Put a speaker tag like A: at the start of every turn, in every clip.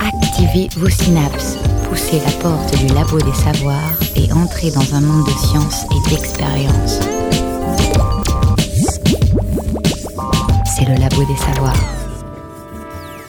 A: Activez vos synapses, poussez la porte du labo des savoirs et entrez dans un monde de science et d'expérience. C'est le labo des savoirs.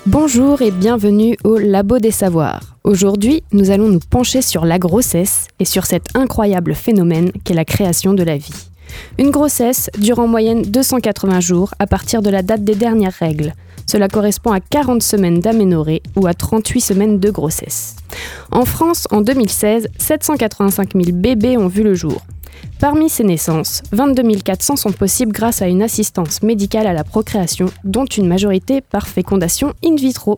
B: Bonjour et bienvenue au Labo des Savoirs. Aujourd'hui, nous allons nous pencher sur la grossesse et sur cet incroyable phénomène qu'est la création de la vie. Une grossesse dure en moyenne 280 jours à partir de la date des dernières règles. Cela correspond à 40 semaines d'aménorrhée ou à 38 semaines de grossesse. En France, en 2016, 785 000 bébés ont vu le jour. Parmi ces naissances, 22 400 sont possibles grâce à une assistance médicale à la procréation, dont une majorité par fécondation in vitro.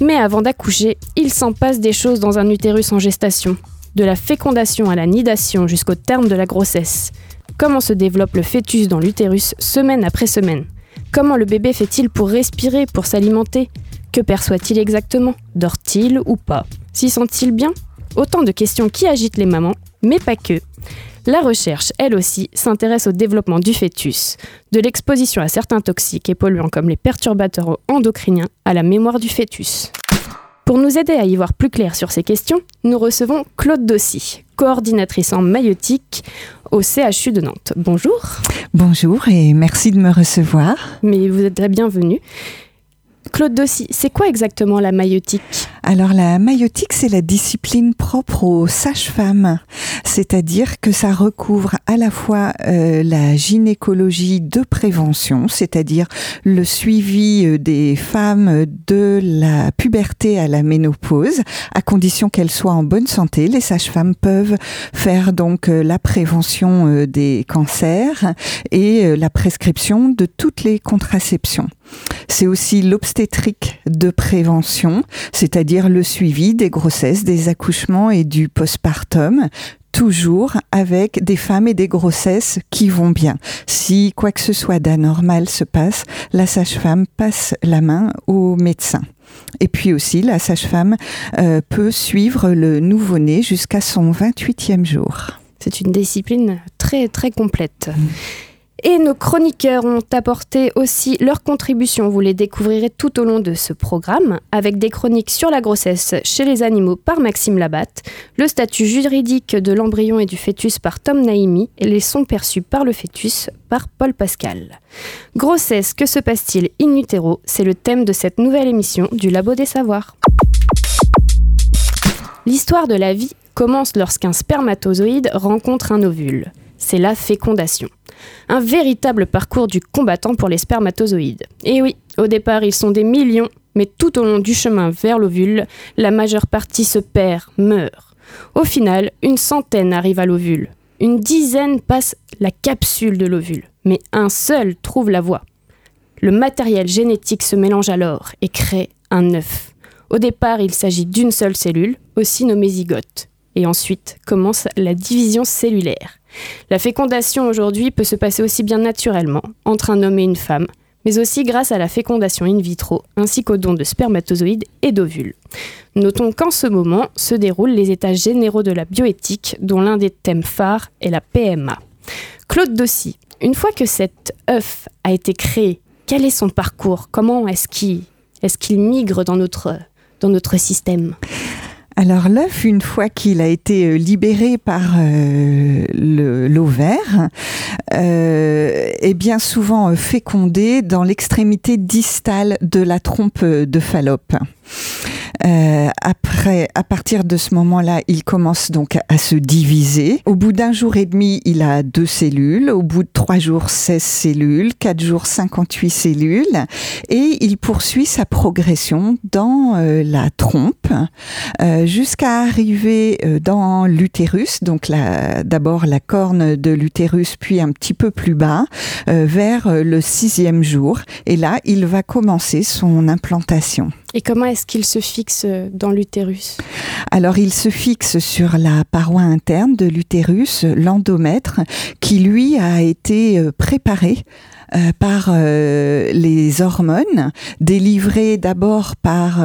B: Mais avant d'accoucher, il s'en passe des choses dans un utérus en gestation, de la fécondation à la nidation jusqu'au terme de la grossesse. Comment se développe le fœtus dans l'utérus semaine après semaine? Comment le bébé fait-il pour respirer, pour s'alimenter? Que perçoit-il exactement? Dort-il ou pas? S'y sent-il bien? Autant de questions qui agitent les mamans, mais pas que. La recherche, elle aussi, s'intéresse au développement du fœtus, de l'exposition à certains toxiques et polluants comme les perturbateurs endocriniens à la mémoire du fœtus. Pour nous aider à y voir plus clair sur ces questions, nous recevons Claude Dossy, coordinatrice en maïotique au CHU de Nantes. Bonjour.
C: Bonjour et merci de me recevoir.
B: Mais vous êtes très bienvenue. Claude Dossy, c'est quoi exactement la maïotique?
C: Alors la maïotique, c'est la discipline propre aux sages-femmes, c'est-à-dire que ça recouvre à la fois euh, la gynécologie de prévention, c'est-à-dire le suivi euh, des femmes de la puberté à la ménopause, à condition qu'elles soient en bonne santé. Les sages-femmes peuvent faire donc euh, la prévention des cancers et la prescription de toutes les contraceptions. C'est aussi l'obstétrique de prévention, c'est-à-dire le suivi des grossesses, des accouchements et du postpartum, toujours avec des femmes et des grossesses qui vont bien. Si quoi que ce soit d'anormal se passe, la sage-femme passe la main au médecin. Et puis aussi, la sage-femme euh, peut suivre le nouveau-né jusqu'à son 28e jour.
B: C'est une discipline très très complète. Mmh. Et nos chroniqueurs ont apporté aussi leur contribution. Vous les découvrirez tout au long de ce programme, avec des chroniques sur la grossesse chez les animaux par Maxime Labatte, le statut juridique de l'embryon et du fœtus par Tom Naimi et les sons perçus par le fœtus par Paul Pascal. Grossesse, que se passe-t-il in utero? C'est le thème de cette nouvelle émission du Labo des Savoirs. L'histoire de la vie commence lorsqu'un spermatozoïde rencontre un ovule. C'est la fécondation. Un véritable parcours du combattant pour les spermatozoïdes. Et oui, au départ, ils sont des millions, mais tout au long du chemin vers l'ovule, la majeure partie se perd, meurt. Au final, une centaine arrive à l'ovule. Une dizaine passe la capsule de l'ovule, mais un seul trouve la voie. Le matériel génétique se mélange alors et crée un œuf. Au départ, il s'agit d'une seule cellule, aussi nommée zygote. Et ensuite commence la division cellulaire. La fécondation aujourd'hui peut se passer aussi bien naturellement, entre un homme et une femme, mais aussi grâce à la fécondation in vitro, ainsi qu'au don de spermatozoïdes et d'ovules. Notons qu'en ce moment se déroulent les états généraux de la bioéthique, dont l'un des thèmes phares est la PMA. Claude Dossy, une fois que cet œuf a été créé, quel est son parcours? Comment est-ce qu'il migre dans notre système?
C: Alors l'œuf, une fois qu'il a été euh, libéré par euh, l'ovaire, euh, est bien souvent fécondé dans l'extrémité distale de la trompe de Fallope. Euh, après, à partir de ce moment-là, il commence donc à se diviser. Au bout d'un jour et demi, il a deux cellules. Au bout de trois jours, 16 cellules. Quatre jours, 58 cellules. Et il poursuit sa progression dans euh, la trompe euh, jusqu'à arriver euh, dans l'utérus. Donc d'abord la corne de l'utérus, puis un petit peu plus bas, euh, vers le sixième jour. Et là, il va commencer son implantation.
B: Et comment est-ce qu'il se fixe dans l'utérus?
C: Alors il se fixe sur la paroi interne de l'utérus, l'endomètre, qui lui a été euh, préparé euh, par euh, les hormones, délivrées d'abord par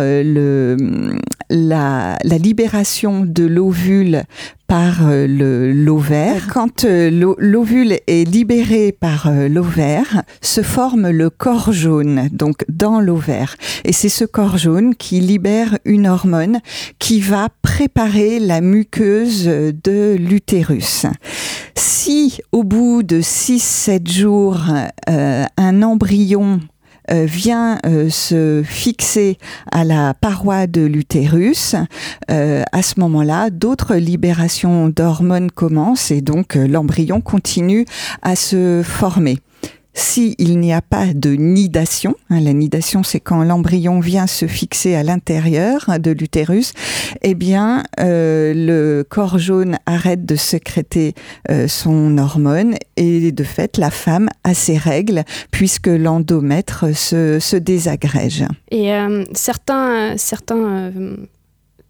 C: la, libération de l'ovule par euh, l'ovaire. Quand euh, l'ovule est libéré par euh, l'ovaire, se forme le corps jaune, donc dans l'ovaire. Et c'est ce corps jaune qui libère une hormone qui va préparer la muqueuse de l'utérus. Si au bout de 6-7 jours, un embryon euh, vient euh, se fixer à la paroi de l'utérus, euh, à ce moment-là, d'autres libérations d'hormones commencent et donc l'embryon continue à se former. S'il n'y a pas de nidation, hein, la nidation c'est quand l'embryon vient se fixer à l'intérieur de l'utérus, eh bien euh, le corps jaune arrête de sécréter euh, son hormone et de fait la femme a ses règles puisque l'endomètre se, se, désagrège.
B: Et euh, certains,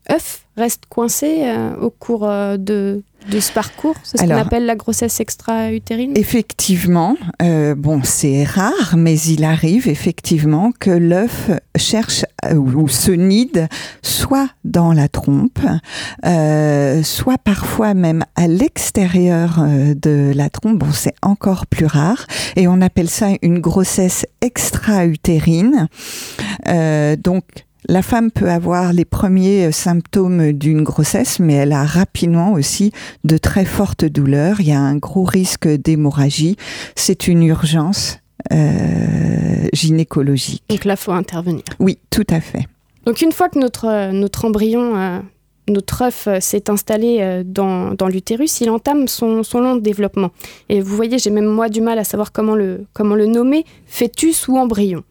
B: certains œufs restent coincés au cours de, de ce parcours C'est ce qu'on appelle la grossesse extra-utérine
C: Effectivement, euh, bon, c'est rare, mais il arrive effectivement que l'œuf cherche euh, ou se nide soit dans la trompe, euh, soit parfois même à l'extérieur de la trompe. Bon, c'est encore plus rare et on appelle ça une grossesse extra-utérine. donc, la femme peut avoir les premiers euh, symptômes d'une grossesse, mais elle a rapidement aussi de très fortes douleurs. Il y a un gros risque d'hémorragie. C'est une urgence euh, gynécologique.
B: Donc là, il faut intervenir.
C: Oui, tout à fait.
B: Donc une fois que notre, euh, notre embryon, notre œuf s'est installé dans, dans l'utérus, il entame son, son, long développement. Et vous voyez, j'ai même moi du mal à savoir comment le, comment le nommer, fœtus ou embryon.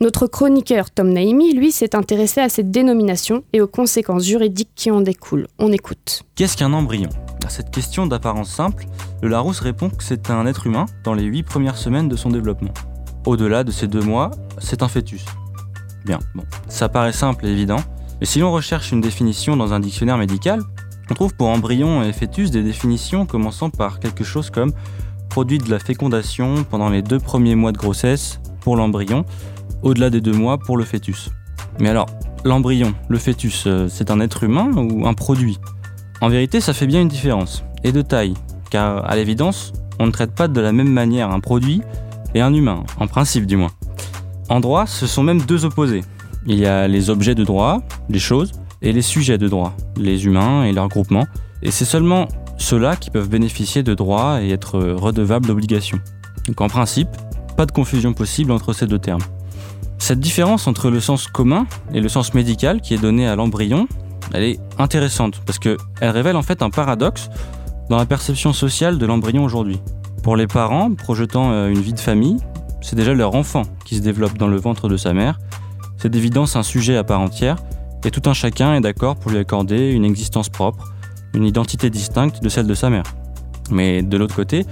B: Notre chroniqueur Tom Naimi, lui, s'est intéressé à cette dénomination et aux conséquences juridiques qui en découlent. On écoute.
D: Qu'est-ce qu'un embryon? À cette question d'apparence simple, le Larousse répond que c'est un être humain dans les huit premières semaines de son développement. Au-delà de ces deux mois, c'est un fœtus. Bien, bon, ça paraît simple et évident, mais si l'on recherche une définition dans un dictionnaire médical, on trouve pour embryon et fœtus des définitions commençant par quelque chose comme produit de la fécondation pendant les deux premiers mois de grossesse pour l'embryon au-delà des deux mois pour le fœtus. Mais alors, l'embryon, le fœtus, euh, c'est un être humain ou un produit? En vérité, ça fait bien une différence, et de taille, car à l'évidence, on ne traite pas de la même manière un produit et un humain, en principe du moins. En droit, ce sont même deux opposés. Il y a les objets de droit, les choses, et les sujets de droit, les humains et leurs groupements, et c'est seulement ceux-là qui peuvent bénéficier de droits et être redevables d'obligations. Donc en principe, pas de confusion possible entre ces deux termes. Cette différence entre le sens commun et le sens médical qui est donné à l'embryon, elle est intéressante parce qu'elle révèle en fait un paradoxe dans la perception sociale de l'embryon aujourd'hui. Pour les parents projetant euh, une vie de famille, c'est déjà leur enfant qui se développe dans le ventre de sa mère. C'est d'évidence un sujet à part entière et tout un chacun est d'accord pour lui accorder une existence propre, une identité distincte de celle de sa mère. Mais de l'autre côté,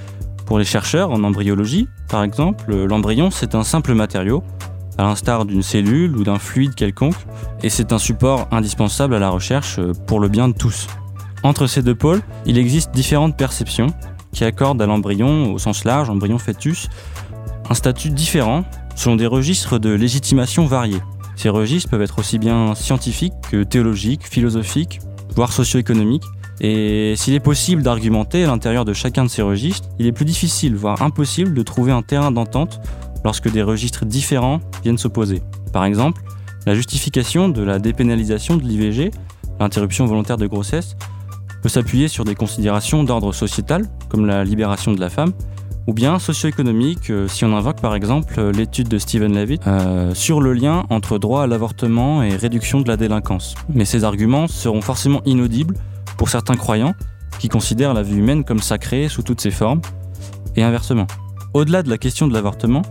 D: pour les chercheurs en embryologie, par exemple, l'embryon c'est un simple matériau à l'instar d'une cellule ou d'un fluide quelconque, et c'est un support indispensable à la recherche euh, pour le bien de tous. Entre ces deux pôles, il existe différentes perceptions qui accordent à l'embryon, au sens large, embryon fœtus, un statut différent selon des registres de légitimation variés. Ces registres peuvent être aussi bien scientifiques que théologiques, philosophiques, voire socio-économiques. Et s'il est possible d'argumenter à l'intérieur de chacun de ces registres, il est plus difficile, voire impossible, de trouver un terrain d'entente lorsque des registres différents viennent s'opposer. Par exemple, la justification de la dépénalisation de l'IVG, l'interruption volontaire de grossesse, peut s'appuyer sur des considérations d'ordre sociétal, comme la libération de la femme, ou bien socio-économique, euh, si on invoque par exemple l'étude de Stephen Levitt euh, sur le lien entre droit à l'avortement et réduction de la délinquance. Mais ces arguments seront forcément inaudibles pour certains croyants qui considèrent la vie humaine comme sacrée sous toutes ses formes, et inversement. Au-delà de la question de l'avortement,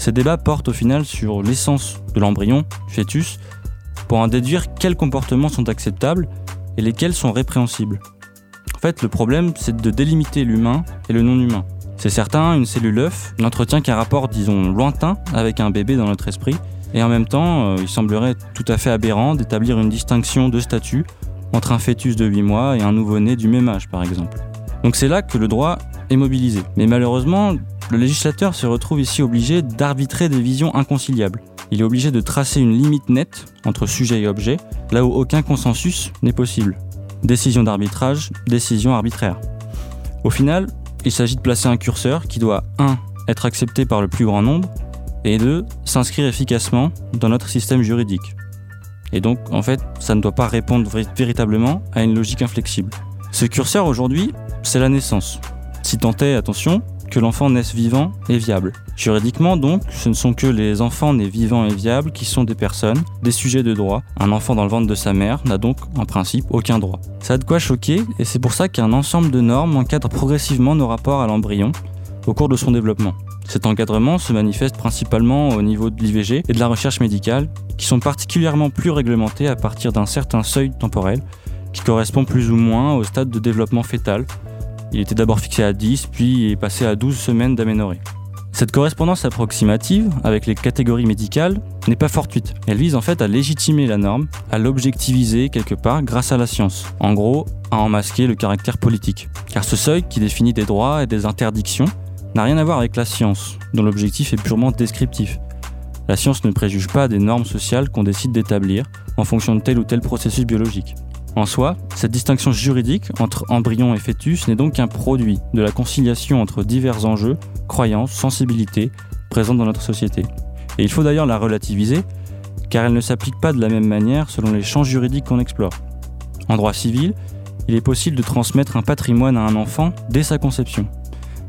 D: ces débats portent au final sur l'essence de l'embryon, fœtus, pour en déduire quels comportements sont acceptables et lesquels sont répréhensibles. En fait, le problème, c'est de délimiter l'humain et le non-humain. C'est certain, une cellule œuf n'entretient qu'un rapport, disons, lointain avec un bébé dans notre esprit, et en même temps, euh, il semblerait tout à fait aberrant d'établir une distinction de statut entre un fœtus de 8 mois et un nouveau-né du même âge, par exemple. Donc c'est là que le droit est mobilisé. Mais malheureusement, le législateur se retrouve ici obligé d'arbitrer des visions inconciliables. Il est obligé de tracer une limite nette entre sujet et objet, là où aucun consensus n'est possible. Décision d'arbitrage, décision arbitraire. Au final, il s'agit de placer un curseur qui doit 1. être accepté par le plus grand nombre et 2. s'inscrire efficacement dans notre système juridique. Et donc, en fait, ça ne doit pas répondre véritablement à une logique inflexible. Ce curseur aujourd'hui, c'est la naissance. Si tant est, attention, que l'enfant naisse vivant et viable. Juridiquement donc, ce ne sont que les enfants nés vivants et viables qui sont des personnes, des sujets de droit. Un enfant dans le ventre de sa mère n'a donc en principe aucun droit. Ça a de quoi choquer et c'est pour ça qu'un ensemble de normes encadre progressivement nos rapports à l'embryon au cours de son développement. Cet encadrement se manifeste principalement au niveau de l'IVG et de la recherche médicale, qui sont particulièrement plus réglementés à partir d'un certain seuil temporel, qui correspond plus ou moins au stade de développement fœtal, il était d'abord fixé à 10, puis est passé à 12 semaines d'aménorrhée. Cette correspondance approximative avec les catégories médicales n'est pas fortuite. Elle vise en fait à légitimer la norme, à l'objectiviser quelque part grâce à la science. En gros, à en masquer le caractère politique. Car ce seuil qui définit des droits et des interdictions n'a rien à voir avec la science, dont l'objectif est purement descriptif. La science ne préjuge pas des normes sociales qu'on décide d'établir en fonction de tel ou tel processus biologique. En soi, cette distinction juridique entre embryon et fœtus n'est donc qu'un produit de la conciliation entre divers enjeux, croyances, sensibilités présentes dans notre société. Et il faut d'ailleurs la relativiser, car elle ne s'applique pas de la même manière selon les champs juridiques qu'on explore. En droit civil, il est possible de transmettre un patrimoine à un enfant dès sa conception.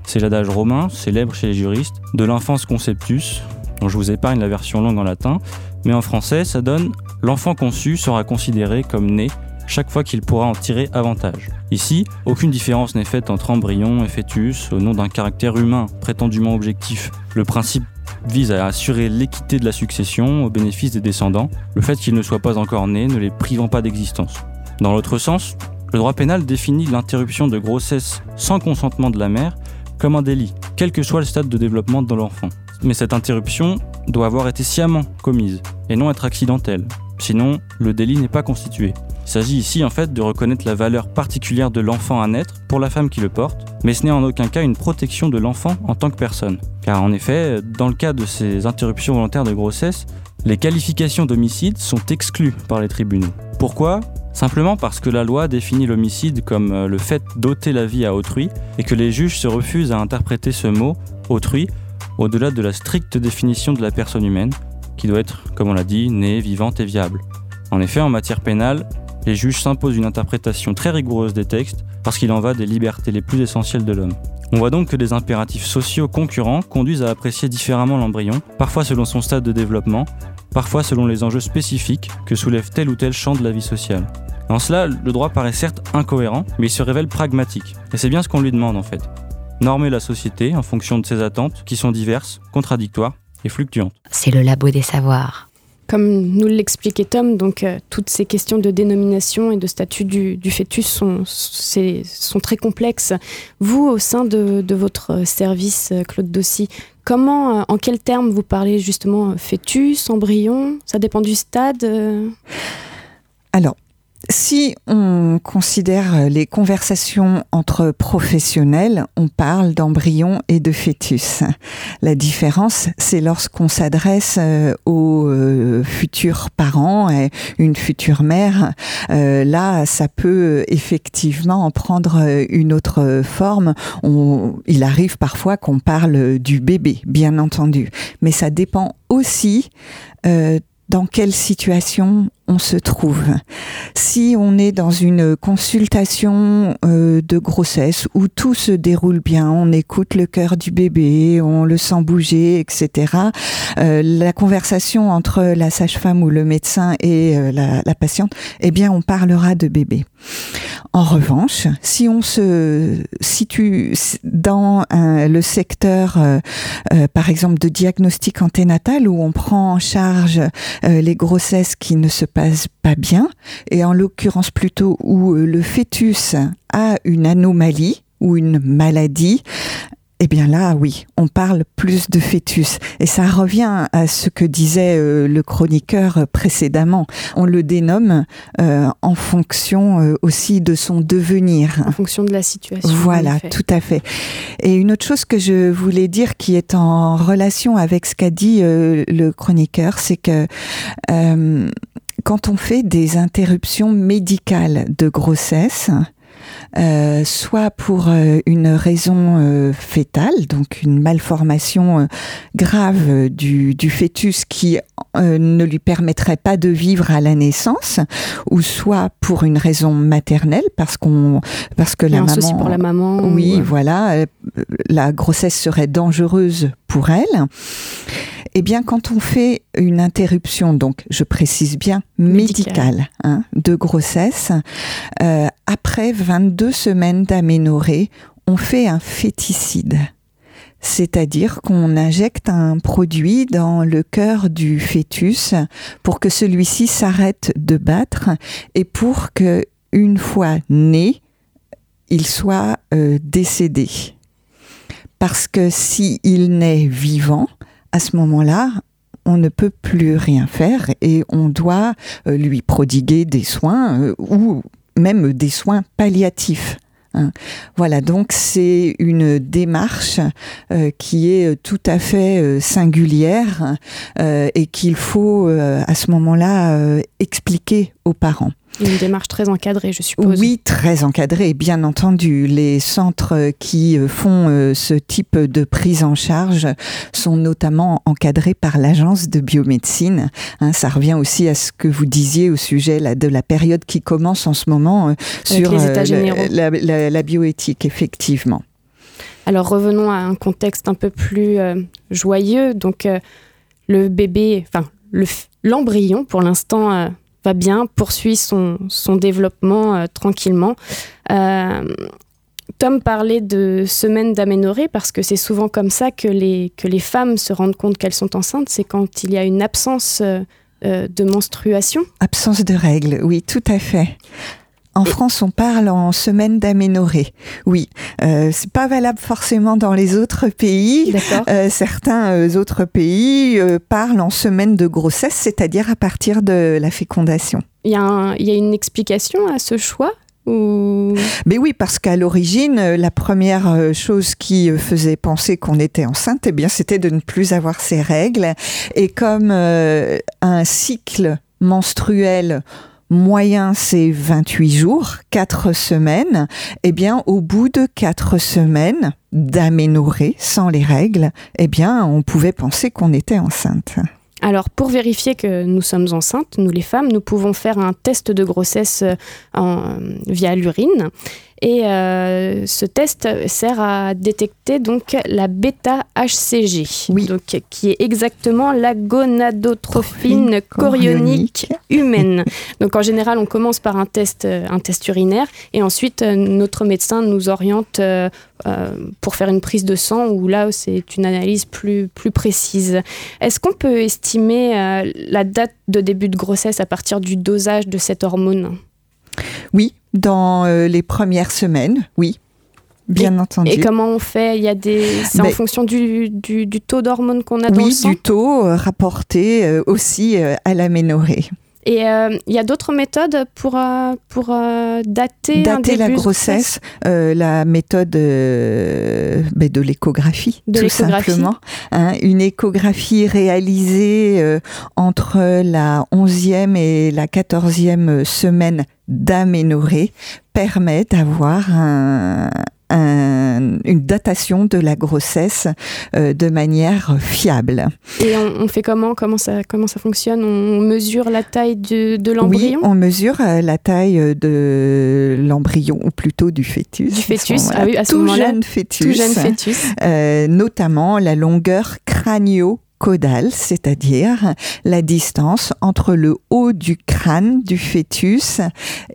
D: C'est l'adage romain, célèbre chez les juristes, de l'enfance conceptus, dont je vous épargne la version longue en latin, mais en français ça donne l'enfant conçu sera considéré comme né chaque fois qu'il pourra en tirer avantage. Ici, aucune différence n'est faite entre embryon et fœtus au nom d'un caractère humain prétendument objectif. Le principe vise à assurer l'équité de la succession au bénéfice des descendants, le fait qu'ils ne soient pas encore nés ne les privant pas d'existence. Dans l'autre sens, le droit pénal définit l'interruption de grossesse sans consentement de la mère comme un délit, quel que soit le stade de développement de l'enfant. Mais cette interruption doit avoir été sciemment commise et non être accidentelle, sinon le délit n'est pas constitué. Il s'agit ici en fait de reconnaître la valeur particulière de l'enfant à naître pour la femme qui le porte, mais ce n'est en aucun cas une protection de l'enfant en tant que personne. Car en effet, dans le cas de ces interruptions volontaires de grossesse, les qualifications d'homicide sont exclues par les tribunaux. Pourquoi? Simplement parce que la loi définit l'homicide comme euh, le fait d'ôter la vie à autrui et que les juges se refusent à interpréter ce mot, autrui, au-delà de la stricte définition de la personne humaine, qui doit être, comme on l'a dit, née, vivante et viable. En effet, en matière pénale, les juges s'imposent une interprétation très rigoureuse des textes parce qu'il en va des libertés les plus essentielles de l'homme. On voit donc que des impératifs sociaux concurrents conduisent à apprécier différemment l'embryon, parfois selon son stade de développement, parfois selon les enjeux spécifiques que soulève tel ou tel champ de la vie sociale. En cela, le droit paraît certes incohérent, mais il se révèle pragmatique. Et c'est bien ce qu'on lui demande en fait. Normer la société en fonction de ses attentes, qui sont diverses, contradictoires et fluctuantes.
A: C'est le labo des savoirs.
B: Comme nous l'expliquait Tom, donc euh, toutes ces questions de dénomination et de statut du, fœtus sont, très complexes. Vous, au sein de, votre service, euh, Claude Dossy, comment, euh, en quels termes vous parlez justement fœtus, embryon? Ça dépend du stade
C: Alors, si on considère les conversations entre professionnels, on parle d'embryon et de fœtus. La différence, c'est lorsqu'on s'adresse euh, aux euh, futurs parents et une future mère. Euh, là, ça peut effectivement en prendre une autre forme. il arrive parfois qu'on parle du bébé, bien entendu, mais ça dépend aussi dans quelle situation on se trouve. Si on est dans une consultation euh, de grossesse où tout se déroule bien, on écoute le cœur du bébé, on le sent bouger, etc. Euh, la conversation entre la sage-femme ou le médecin et euh, la, patiente, eh bien, on parlera de bébé. En revanche, si on se situe dans le secteur, par exemple, de diagnostic anténatal où on prend en charge les grossesses qui ne se passent pas bien, et en l'occurrence plutôt où euh, le fœtus a une anomalie ou une maladie, eh bien là, oui, on parle plus de fœtus. Et ça revient à ce que disait euh, le chroniqueur précédemment. On le dénomme euh, en fonction aussi de son devenir.
B: En fonction de la situation.
C: Voilà, tout à fait. Et une autre chose que je voulais dire qui est en relation avec ce qu'a dit le chroniqueur, c'est que quand on fait des interruptions médicales de grossesse, euh, soit pour euh, une raison euh, fétale, donc une malformation grave du, du, fœtus qui ne lui permettrait pas de vivre à la naissance, ou soit pour une raison maternelle, parce qu'on, parce que la maman,
B: pour la maman,
C: oui, voilà, la grossesse serait dangereuse pour elle. Eh bien, quand on fait une interruption, donc je précise bien médicale, hein, de grossesse, euh, après 22 semaines d'aménorrhée, on fait un féticide. C'est-à-dire qu'on injecte un produit dans le cœur du fœtus pour que celui-ci s'arrête de battre et pour que, une fois né, il soit euh, décédé. Parce que s'il naît vivant, à ce moment-là, on ne peut plus rien faire et on doit euh, lui prodiguer des soins euh, ou même des soins palliatifs. Hein. Voilà, donc c'est une démarche euh, qui est tout à fait singulière et qu'il faut à ce moment-là expliquer aux parents.
B: Une démarche très encadrée, je suppose.
C: Oui, très encadrée, bien entendu. Les centres qui euh, font euh, ce type de prise en charge sont notamment encadrés par l'agence de biomédecine. Hein, ça revient aussi à ce que vous disiez au sujet de la période qui commence en ce moment euh, sur la, bioéthique, effectivement.
B: Alors revenons à un contexte un peu plus joyeux. Donc le bébé, enfin l'embryon, pour l'instant va bien, poursuit son, son développement euh, tranquillement. Euh, Tom parlait de semaines d'aménorrhée parce que c'est souvent comme ça que les, que les femmes se rendent compte qu'elles sont enceintes, c'est quand il y a une absence euh, de menstruation.
C: Absence de règles, oui, tout à fait. En France, on parle en semaine d'aménorrhée. Oui, euh, c'est pas valable forcément dans les autres pays. Euh, certains euh, autres pays euh, parlent en semaine de grossesse, c'est-à-dire à partir de la fécondation.
B: Il y, a il y a une explication à ce choix ou...
C: Mais oui, parce qu'à l'origine, la première chose qui faisait penser qu'on était enceinte, eh bien, c'était de ne plus avoir ses règles. Et comme un cycle menstruel moyen c'est 28 jours, 4 semaines, eh bien au bout de 4 semaines d'aménorrhée sans les règles, eh bien on pouvait penser qu'on était enceinte.
B: Alors pour vérifier que nous sommes enceintes, nous les femmes, nous pouvons faire un test de grossesse euh, via l'urine. Et euh, ce test sert à détecter donc la bêta-HCG, donc, qui est exactement la gonadotrophine chorionique humaine. donc en général, on commence par un test, un test urinaire et ensuite euh, notre médecin nous oriente euh, pour faire une prise de sang où là c'est une analyse plus, plus précise. Est-ce qu'on peut estimer la date de début de grossesse à partir du dosage de cette hormone?
C: Oui, dans euh, les premières semaines, oui. Bien entendu.
B: Et comment on fait? Il y a des, c'est en ben, fonction du, du, taux d'hormones qu'on a dans le sang?
C: Oui, du taux euh, rapporté euh, aussi à l'aménorrhée.
B: Et il y a d'autres méthodes pour, pour dater,
C: dater la grossesse. la méthode ben, de l'échographie, tout simplement. Hein, une échographie réalisée entre la 11e et la 14e semaine d'aménorrhée permet d'avoir une datation de la grossesse euh, de manière fiable.
B: Et on, fait comment? Comment ça, comment ça fonctionne? On mesure la taille de, de l'embryon?
C: Oui, on mesure euh, la taille de l'embryon, ou plutôt du fœtus.
B: Du fœtus, ah oui, à ce
C: tout, jeune fœtus,
B: tout jeune fœtus.
C: Euh, notamment la longueur crânio caudale, c'est-à-dire la distance entre le haut du crâne du fœtus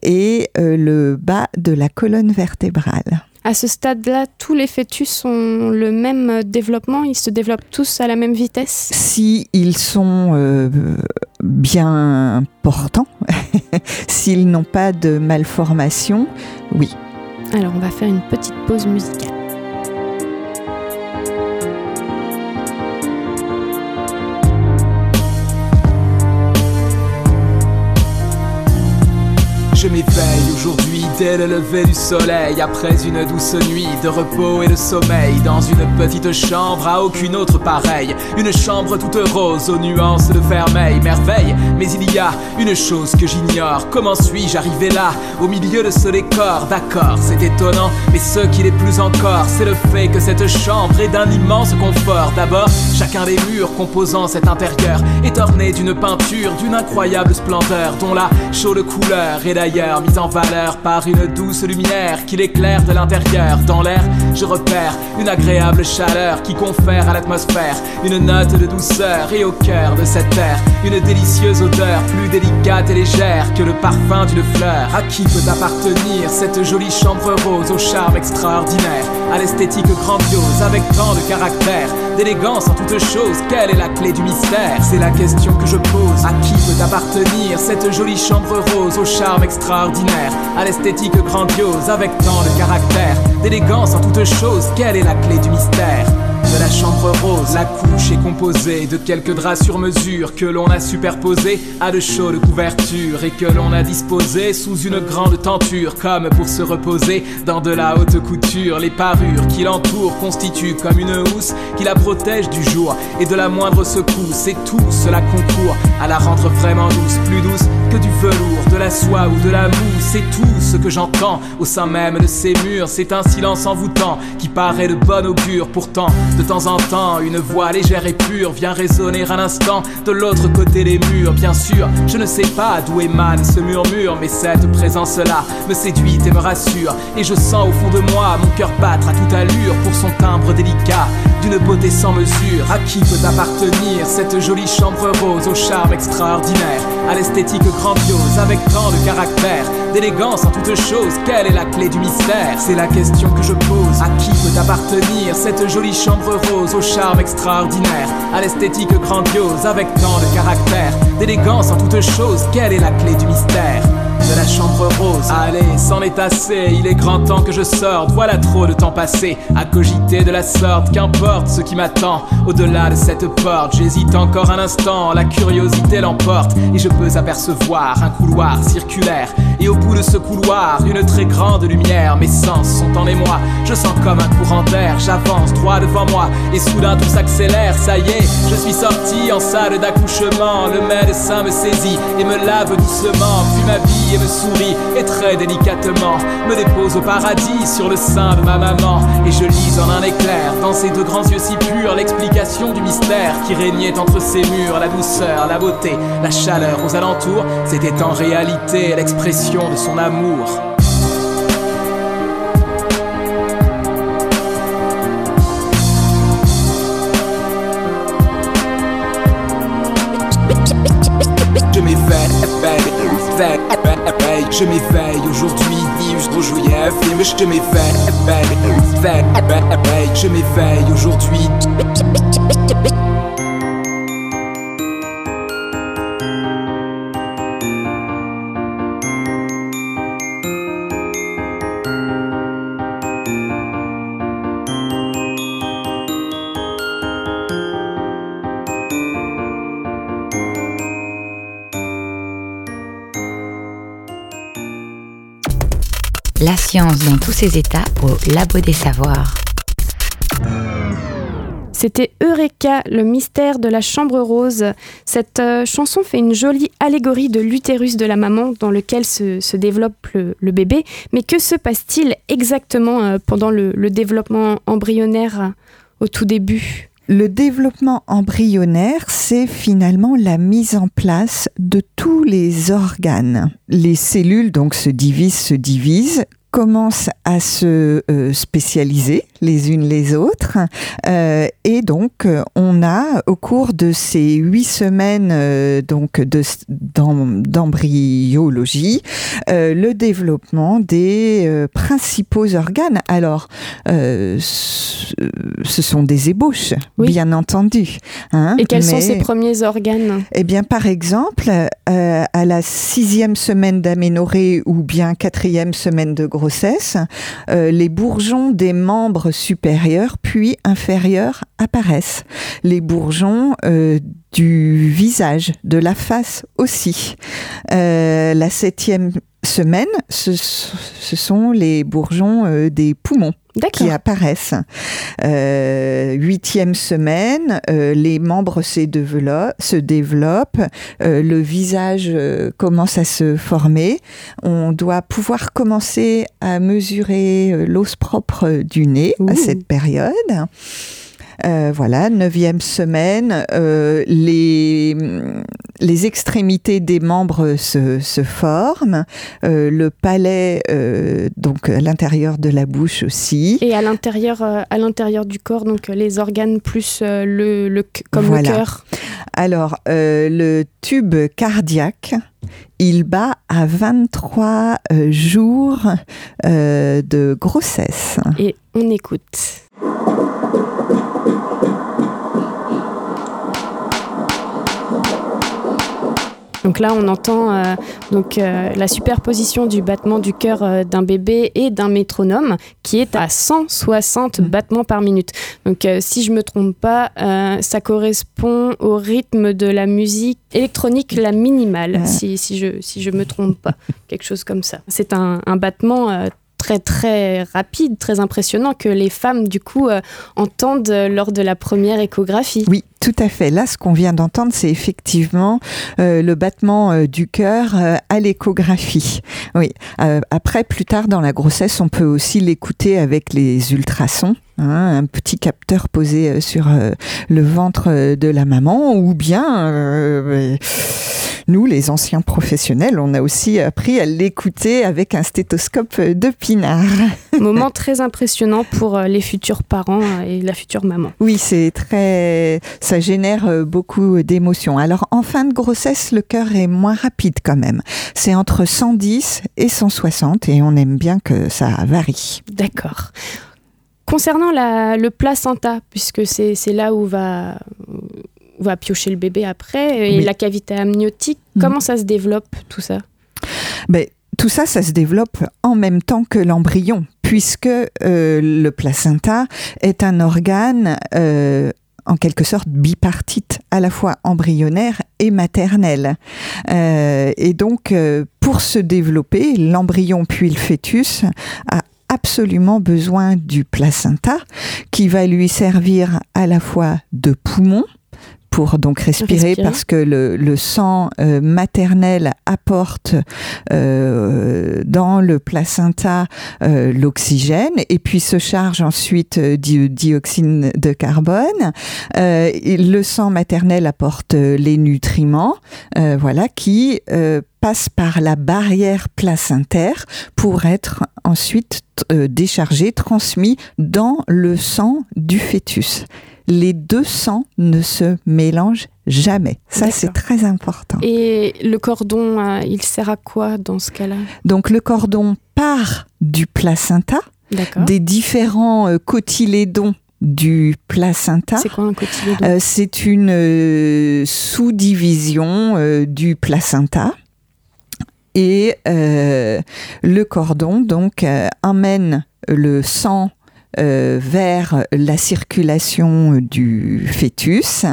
C: et euh, le bas de la colonne vertébrale.
B: À ce stade-là, tous les fœtus ont le même développement Ils se développent tous à la même vitesse
C: Si ils sont euh, bien portants, s'ils n'ont pas de malformation, oui.
B: Alors on va faire une petite pause musicale.
E: Je m'éveille dès le lever du soleil, après une douce nuit de repos et de sommeil, dans une petite chambre à aucune autre pareille, une chambre toute rose aux nuances de vermeil, merveille, mais il y a une chose que j'ignore, comment suis-je arrivé là, au milieu de ce décor, d'accord, c'est étonnant, mais ce qui l'est plus encore, c'est le fait que cette chambre est d'un immense confort, d'abord, chacun des murs composant cet intérieur est orné d'une peinture d'une incroyable splendeur, dont la chaude couleur est d'ailleurs mise en valeur par une douce lumière qui l'éclaire de l'intérieur. Dans l'air, je repère une agréable chaleur qui confère à l'atmosphère une note de douceur et au cœur de cette terre une délicieuse odeur plus délicate et légère que le parfum d'une fleur. À qui peut appartenir cette jolie chambre rose au charme extraordinaire, à l'esthétique grandiose avec tant de caractère, d'élégance en toutes choses Quelle est la clé du mystère? C'est la question que je pose. À qui peut appartenir cette jolie chambre rose au charme extraordinaire, grandiose avec tant de caractère, d'élégance en toutes choses Quelle est la clé du mystère de la chambre rose. La couche est composée de quelques draps sur mesure que l'on a superposés à de chaudes couvertures et que l'on a disposé sous une grande tenture comme pour se reposer dans de la haute couture. Les parures qui l'entourent constituent comme une housse qui la protège du jour et de la moindre secousse et tout cela concourt à la rendre vraiment douce, plus douce du velours, de la soie ou de la mousse. C'est tout ce que j'entends au sein même de ces murs. C'est un silence envoûtant qui paraît de bon augure pourtant de temps en temps, une voix légère et pure vient résonner un instant de l'autre côté des murs. Bien sûr, je ne sais pas d'où émane ce murmure, mais cette présence-là me séduit et me rassure. Et je sens au fond de moi mon cœur battre à toute allure pour son timbre délicat, d'une beauté sans mesure. À qui peut appartenir cette jolie chambre rose au charme extraordinaire, à l'esthétique grandiose avec tant de caractère, d'élégance en toutes choses Quelle est la clé du mystère? C'est la question que je pose. À qui peut appartenir cette jolie chambre rose au charme extraordinaire, à l'esthétique grandiose avec tant de caractère, d'élégance en toutes choses, quelle est la clé du mystère? La chambre rose. Allez, c'en est assez, il est grand temps que je sorte. Voilà trop de temps passé à cogiter de la sorte. Qu'importe ce qui m'attend au-delà de cette porte. J'hésite encore un instant, la curiosité l'emporte et je peux apercevoir un couloir circulaire. Et au bout de ce couloir, une très grande lumière. Mes sens sont en émoi, je sens comme un courant d'air. J'avance droit devant moi et soudain tout s'accélère. Ça y est, je suis sorti en salle d'accouchement. Le médecin me saisit et me lave doucement. Puis ma vie me sourit et très délicatement me dépose au paradis sur le sein de ma maman. Et je lis en un éclair dans ses deux grands yeux si purs l'explication du mystère qui régnait entre ces murs, la douceur, la beauté, la chaleur aux alentours. C'était en réalité l'expression de son amour. Je m'éveille. Aujourd'hui, 10 juillet, film, je m'éveille, je m'éveille. Aujourd'hui.
A: Dans tous ses états au Labo des Savoirs.
B: C'était Eureka, le mystère de la chambre rose. Cette euh, chanson fait une jolie allégorie de l'utérus de la maman dans lequel se, développe le, bébé. Mais que se passe-t-il exactement euh, pendant le, le développement embryonnaire euh, au tout début?
C: Le développement embryonnaire, c'est finalement la mise en place de tous les organes. Les cellules donc se divisent, se divisent, commencent à se euh, spécialiser les unes les autres. Euh, et donc, euh, on a, au cours de ces huit semaines donc d'embryologie, le développement des principaux organes. Alors, ce sont des ébauches, bien entendu.
B: Hein, et quels sont ces premiers organes?
C: Eh bien, par exemple, à la sixième semaine d'aménorrhée ou bien quatrième semaine de grossesse, euh, les bourgeons des membres supérieurs puis inférieurs apparaissent. Les bourgeons euh, du visage, de la face aussi. Euh, la septième semaine, ce, ce sont les bourgeons des poumons qui apparaissent. Euh, huitième semaine, euh, les membres se, développent, se développent euh, le visage commence à se former. On doit pouvoir commencer à mesurer l'os propre du nez à cette période. Euh, voilà, neuvième semaine, euh, les, les extrémités des membres se, se forment, euh, le palais, donc à l'intérieur de la bouche aussi.
B: Et à l'intérieur, à l'intérieur du corps, donc les organes plus le, le comme le cœur.
C: Alors, le tube cardiaque, il bat à 23 jours de grossesse.
B: Et on écoute. Donc là, on entend euh, donc, euh, la superposition du battement du cœur euh, d'un bébé et d'un métronome qui est à 160 mm. battements par minute. Donc si je ne me trompe pas, ça correspond au rythme de la musique électronique la minimale, si, si, je ne si je me trompe pas. Quelque chose comme ça. C'est un, un battement très très rapide, très impressionnant que les femmes du coup euh, entendent lors de la première échographie.
C: Oui, tout à fait. Là, ce qu'on vient d'entendre, c'est effectivement euh, le battement euh, du cœur à l'échographie. Oui. après, plus tard dans la grossesse, on peut aussi l'écouter avec les ultrasons. Hein, un petit capteur posé sur le ventre de la maman, ou bien nous, les anciens professionnels, on a aussi appris à l'écouter avec un stéthoscope de pinard.
B: Moment très impressionnant pour euh, les futurs parents euh, et la future maman.
C: Oui, c'est très, ça génère euh, beaucoup d'émotions. Alors, en fin de grossesse, le cœur est moins rapide quand même. C'est entre 110 et 160 et on aime bien que ça varie.
B: D'accord. Concernant le placenta, puisque c'est là où va va piocher le bébé après et la cavité amniotique. Mhm. Comment ça se développe tout ça?
C: Ben, Tout ça, ça se développe en même temps que l'embryon, puisque euh, le placenta est un organe euh, en quelque sorte bipartite, à la fois embryonnaire et maternel. Euh, et donc, pour se développer, l'embryon puis le fœtus a absolument besoin du placenta qui va lui servir à la fois de poumon, pour donc respirer, parce que le, sang euh, maternel apporte euh, dans le placenta euh, l'oxygène et puis se charge ensuite du dioxyde de carbone. le sang maternel apporte les nutriments, voilà, qui passent par la barrière placentaire pour être ensuite déchargés, transmis dans le sang du fœtus les deux sangs ne se mélangent jamais. Ça, c'est très important.
B: Et le cordon, euh, il sert à quoi dans ce cas-là?
C: Donc le cordon part du placenta, des différents euh, cotylédons du placenta.
B: C'est quoi un cotylédon? Euh,
C: C'est une sous-division du placenta. Et le cordon donc emmène le sang euh, vers la circulation du fœtus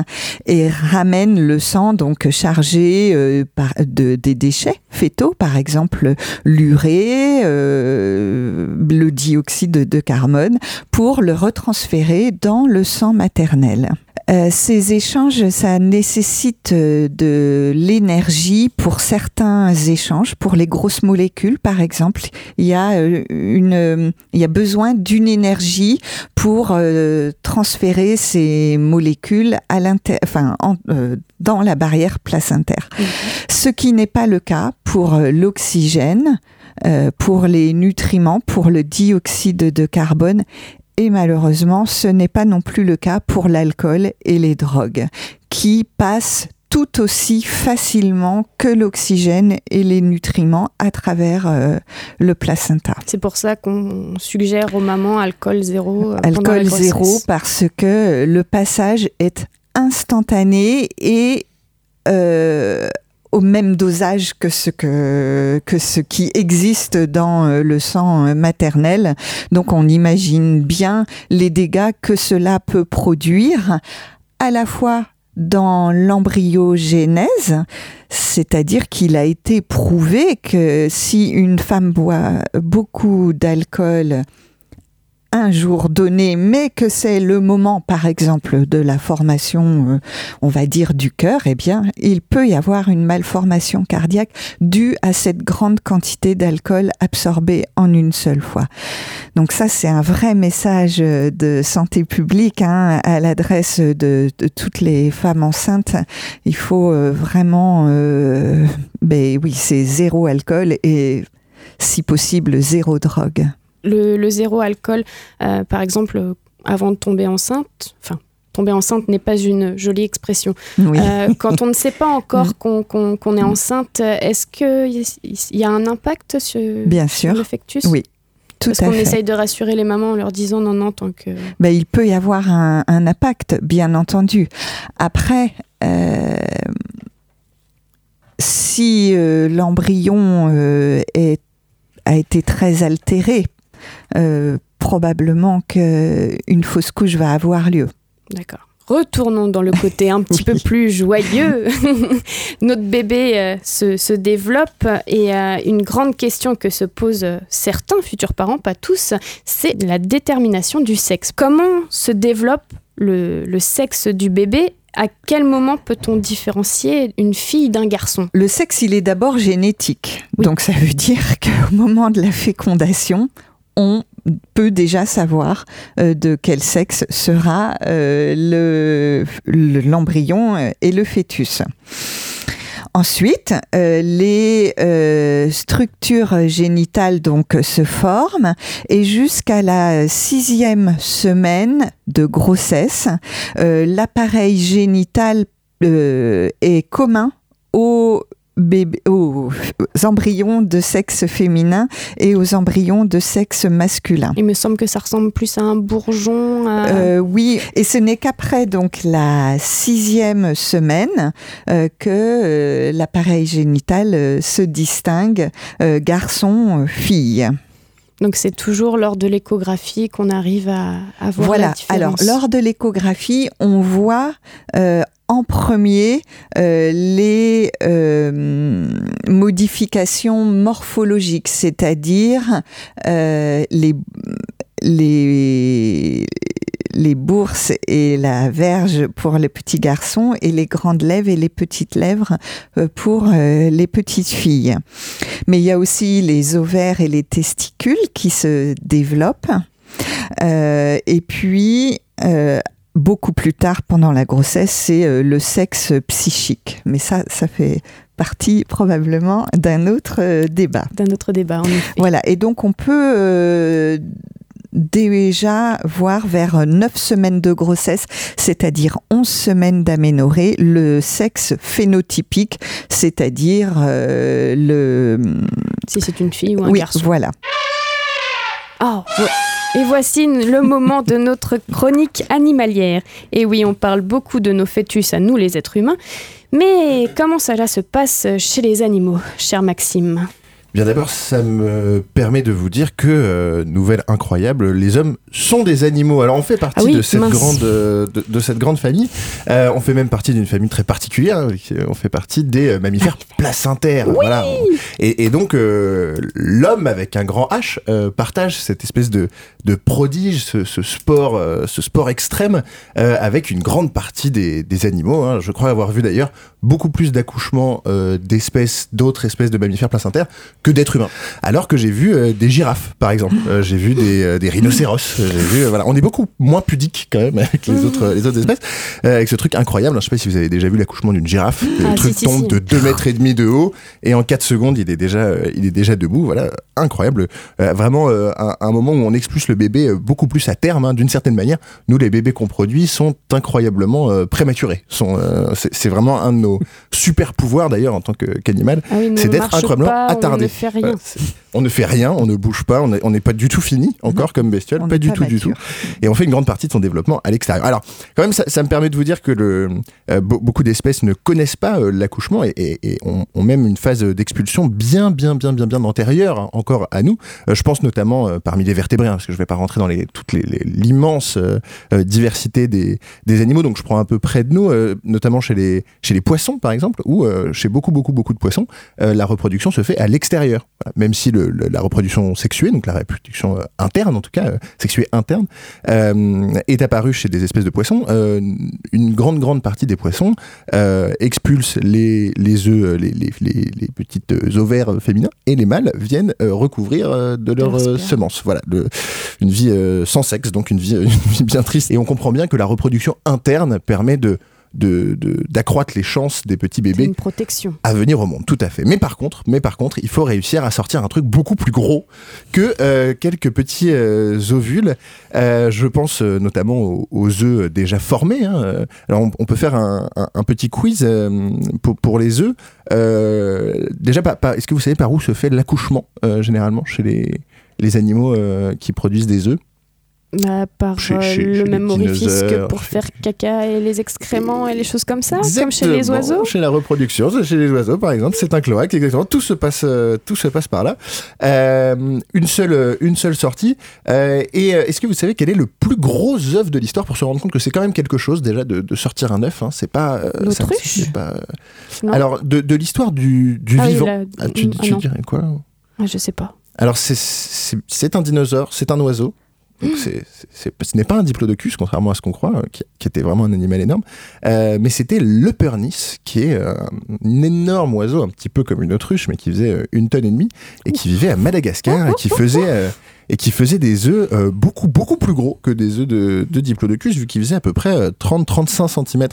C: et ramène le sang donc chargé euh, de, des déchets fétaux, par exemple l'urée, euh, le dioxyde de carbone, pour le retransférer dans le sang maternel. Ces échanges, ça nécessite de l'énergie pour certains échanges. Pour les grosses molécules, par exemple, il y a besoin d'une énergie pour transférer ces molécules à enfin, dans la barrière placentaire. Ce qui n'est pas le cas pour l'oxygène. pour les nutriments, pour le dioxyde de carbone et malheureusement, ce n'est pas non plus le cas pour l'alcool et les drogues, qui passent tout aussi facilement que l'oxygène et les nutriments à travers euh, le placenta.
B: C'est pour ça qu'on suggère aux mamans alcool zéro.
C: Euh, alcool zéro parce que le passage est instantané et euh, au même dosage que ce que, que ce qui existe dans le sang maternel. Donc on imagine bien les dégâts que cela peut produire à la fois dans l'embryogénèse, c'est-à-dire qu'il a été prouvé que si une femme boit beaucoup d'alcool un jour donné, mais que c'est le moment, par exemple, de la formation, euh, on va dire, du cœur, eh bien, il peut y avoir une malformation cardiaque due à cette grande quantité d'alcool absorbée en une seule fois. Donc ça, c'est un vrai message euh, de santé publique hein, à l'adresse de, toutes les femmes enceintes. Il faut euh, vraiment, ben oui, c'est zéro alcool et si possible zéro drogue
B: le, zéro alcool, euh, par exemple, euh, avant de tomber enceinte, enfin, tomber enceinte n'est pas une jolie expression. Euh, quand on ne sait pas encore mm. qu'on est enceinte, est-ce qu'il y a un impact sur,
C: Bien sûr.
B: le fectus
C: Oui.
B: Tout Parce qu'on essaye de rassurer les mamans en leur disant non, non, tant que.
C: Ben, il peut y avoir un, impact, bien entendu. Après, si l'embryon a été très altéré euh, probablement qu'une fausse couche va avoir lieu.
B: D'accord. Retournons dans le côté un petit peu plus joyeux. Notre bébé euh, se, développe et euh, une grande question que se posent certains futurs parents, pas tous, c'est la détermination du sexe. Comment se développe le, sexe du bébé? À quel moment peut-on différencier une fille d'un garçon?
C: Le sexe, il est d'abord génétique. Donc ça veut dire qu'au moment de la fécondation, on peut déjà savoir euh, de quel sexe sera euh, l'embryon euh, et le fœtus. Ensuite, les structures génitales donc se forment et jusqu'à la sixième semaine de grossesse, l'appareil génital est commun aux aux embryons de sexe féminin et aux embryons de sexe masculin.
B: Il me semble que ça ressemble plus à un bourgeon.
C: Euh, oui, et ce n'est qu'après donc la sixième semaine euh, que euh, l'appareil génital se distingue garçon-fille.
B: Donc c'est toujours lors de l'échographie qu'on arrive à, voir
C: voilà.
B: la différence.
C: Alors lors de l'échographie, on voit en premier euh, les euh, modifications morphologiques, c'est-à-dire euh, les, les, bourses et la verge pour les petits garçons et les grandes lèvres et les petites lèvres pour les petites filles. Mais il y a aussi les ovaires et les testicules qui se développent. et puis, beaucoup plus tard pendant la grossesse, c'est euh, le sexe psychique. Mais ça, ça fait partie probablement d'un autre euh, débat.
B: D'un autre débat, en effet.
C: Voilà, et donc on peut euh, déjà voir vers 9 semaines de grossesse, c'est-à-dire 11 semaines d'aménorrhée, le sexe phénotypique, c'est-à-dire le...
B: Si c'est une fille ou un
C: oui,
B: garçon.
C: voilà.
B: Oh, et voici le moment de notre chronique animalière. Et oui, on parle beaucoup de nos fœtus à nous les êtres humains, mais comment cela se passe chez les animaux, cher Maxime?
F: Bien d'abord, ça me permet de vous dire que, euh, nouvelle incroyable, les hommes sont des animaux. Alors on fait partie ah de, cette grande, de, de, cette grande famille. Euh, on fait même partie d'une famille très particulière. Hein, on fait partie des euh, mammifères placentaires. Voilà. Et, et donc l'homme avec un grand H partage cette espèce de, de prodige, ce, ce sport, ce sport extrême avec une grande partie des, des animaux. Hein. Je crois avoir vu d'ailleurs beaucoup plus d'accouchements d'espèces, d'autres espèces de mammifères placentaires que d'êtres humains. Alors que j'ai vu euh, des girafes, par exemple. Euh, j'ai vu des, euh, des rhinocéros. J'ai vu, voilà, on est beaucoup moins pudique quand même avec les autres, les autres espèces. avec ce truc incroyable. Je sais pas si vous avez déjà vu l'accouchement d'une girafe. Le ah, truc tombe de 2 mètres et demi de haut et en 4 secondes, il est déjà, il est déjà debout. Voilà, incroyable. vraiment un, un, moment où on expulse le bébé beaucoup plus à terme, hein, d'une certaine manière. Nous, les bébés qu'on produit sont incroyablement prématurés. Sont, c'est vraiment un de nos super pouvoirs d'ailleurs en tant qu'animal. Ah c'est d'être incroyablement attardé on ne fait rien, on ne bouge pas, on n'est pas du tout fini encore comme bestiole, pas du tout, du tout. Et on fait une grande partie de son développement à l'extérieur. Alors, quand même, ça, me permet de vous dire que le, euh, beaucoup d'espèces ne connaissent pas euh, l'accouchement et, ont, même une phase d'expulsion bien, bien, bien, bien, bien antérieure, hein, à nous. je pense notamment parmi les vertébrés, hein, parce que je ne vais pas rentrer dans les, toute l'immense diversité des, animaux. Donc je prends un peu près de nous, notamment chez les, chez les poissons par exemple, ou chez beaucoup beaucoup beaucoup de poissons, la reproduction se fait à l'extérieur. Même si le, la reproduction sexuée, donc la reproduction interne en tout cas, sexuée interne, est apparue chez des espèces de poissons, une grande grande partie des poissons expulsent les, les œufs, les, les, les, petites ovaires féminins, et les mâles viennent recouvrir de leurs semences. Voilà, une vie sans sexe, donc une vie, une vie bien triste. Et on comprend bien que la reproduction interne permet de d'accroître de, les chances des petits bébés
B: une protection.
F: à venir au monde. Tout à fait. Mais par contre, mais par contre, il faut réussir à sortir un truc beaucoup plus gros que euh, quelques petits euh, ovules. Euh, je pense notamment aux, œufs déjà formés. Hein. Alors on, peut faire un, petit quiz pour, pour, les œufs. déjà, est-ce que vous savez par où se fait l'accouchement généralement chez les, les animaux qui produisent des œufs?
B: Bah, par euh, le même orifice que pour faire caca et les excréments et les choses comme ça, comme chez les oiseaux?
F: Chez la reproduction, chez les oiseaux par exemple, c'est un cloaque exactement. Tout se passe, euh, tout se passe par là. Euh, une seule, une seule sortie. et est-ce que vous savez quel est le plus gros œuf de l'histoire pour se rendre compte que c'est quand même quelque chose déjà de, sortir un œuf. Hein, c'est pas.
B: L'autruche?
F: Alors de, de l'histoire du, du ah vivant. Ah, tu, ah tu dirais quoi?
B: Je sais pas.
F: Alors c'est un dinosaure, c'est un oiseau. Ce n'est pas un diplodocus, contrairement à ce qu'on croit, euh, qui, était vraiment un animal énorme, euh, mais c'était le pernis, qui est euh, un énorme oiseau, un petit peu comme une autruche, mais qui faisait une tonne et demie, et qui vivait à Madagascar, et qui faisait... et qui faisait des œufs beaucoup beaucoup plus gros que des œufs de, de diplodocus vu qu'il faisait à peu près 30-35 cm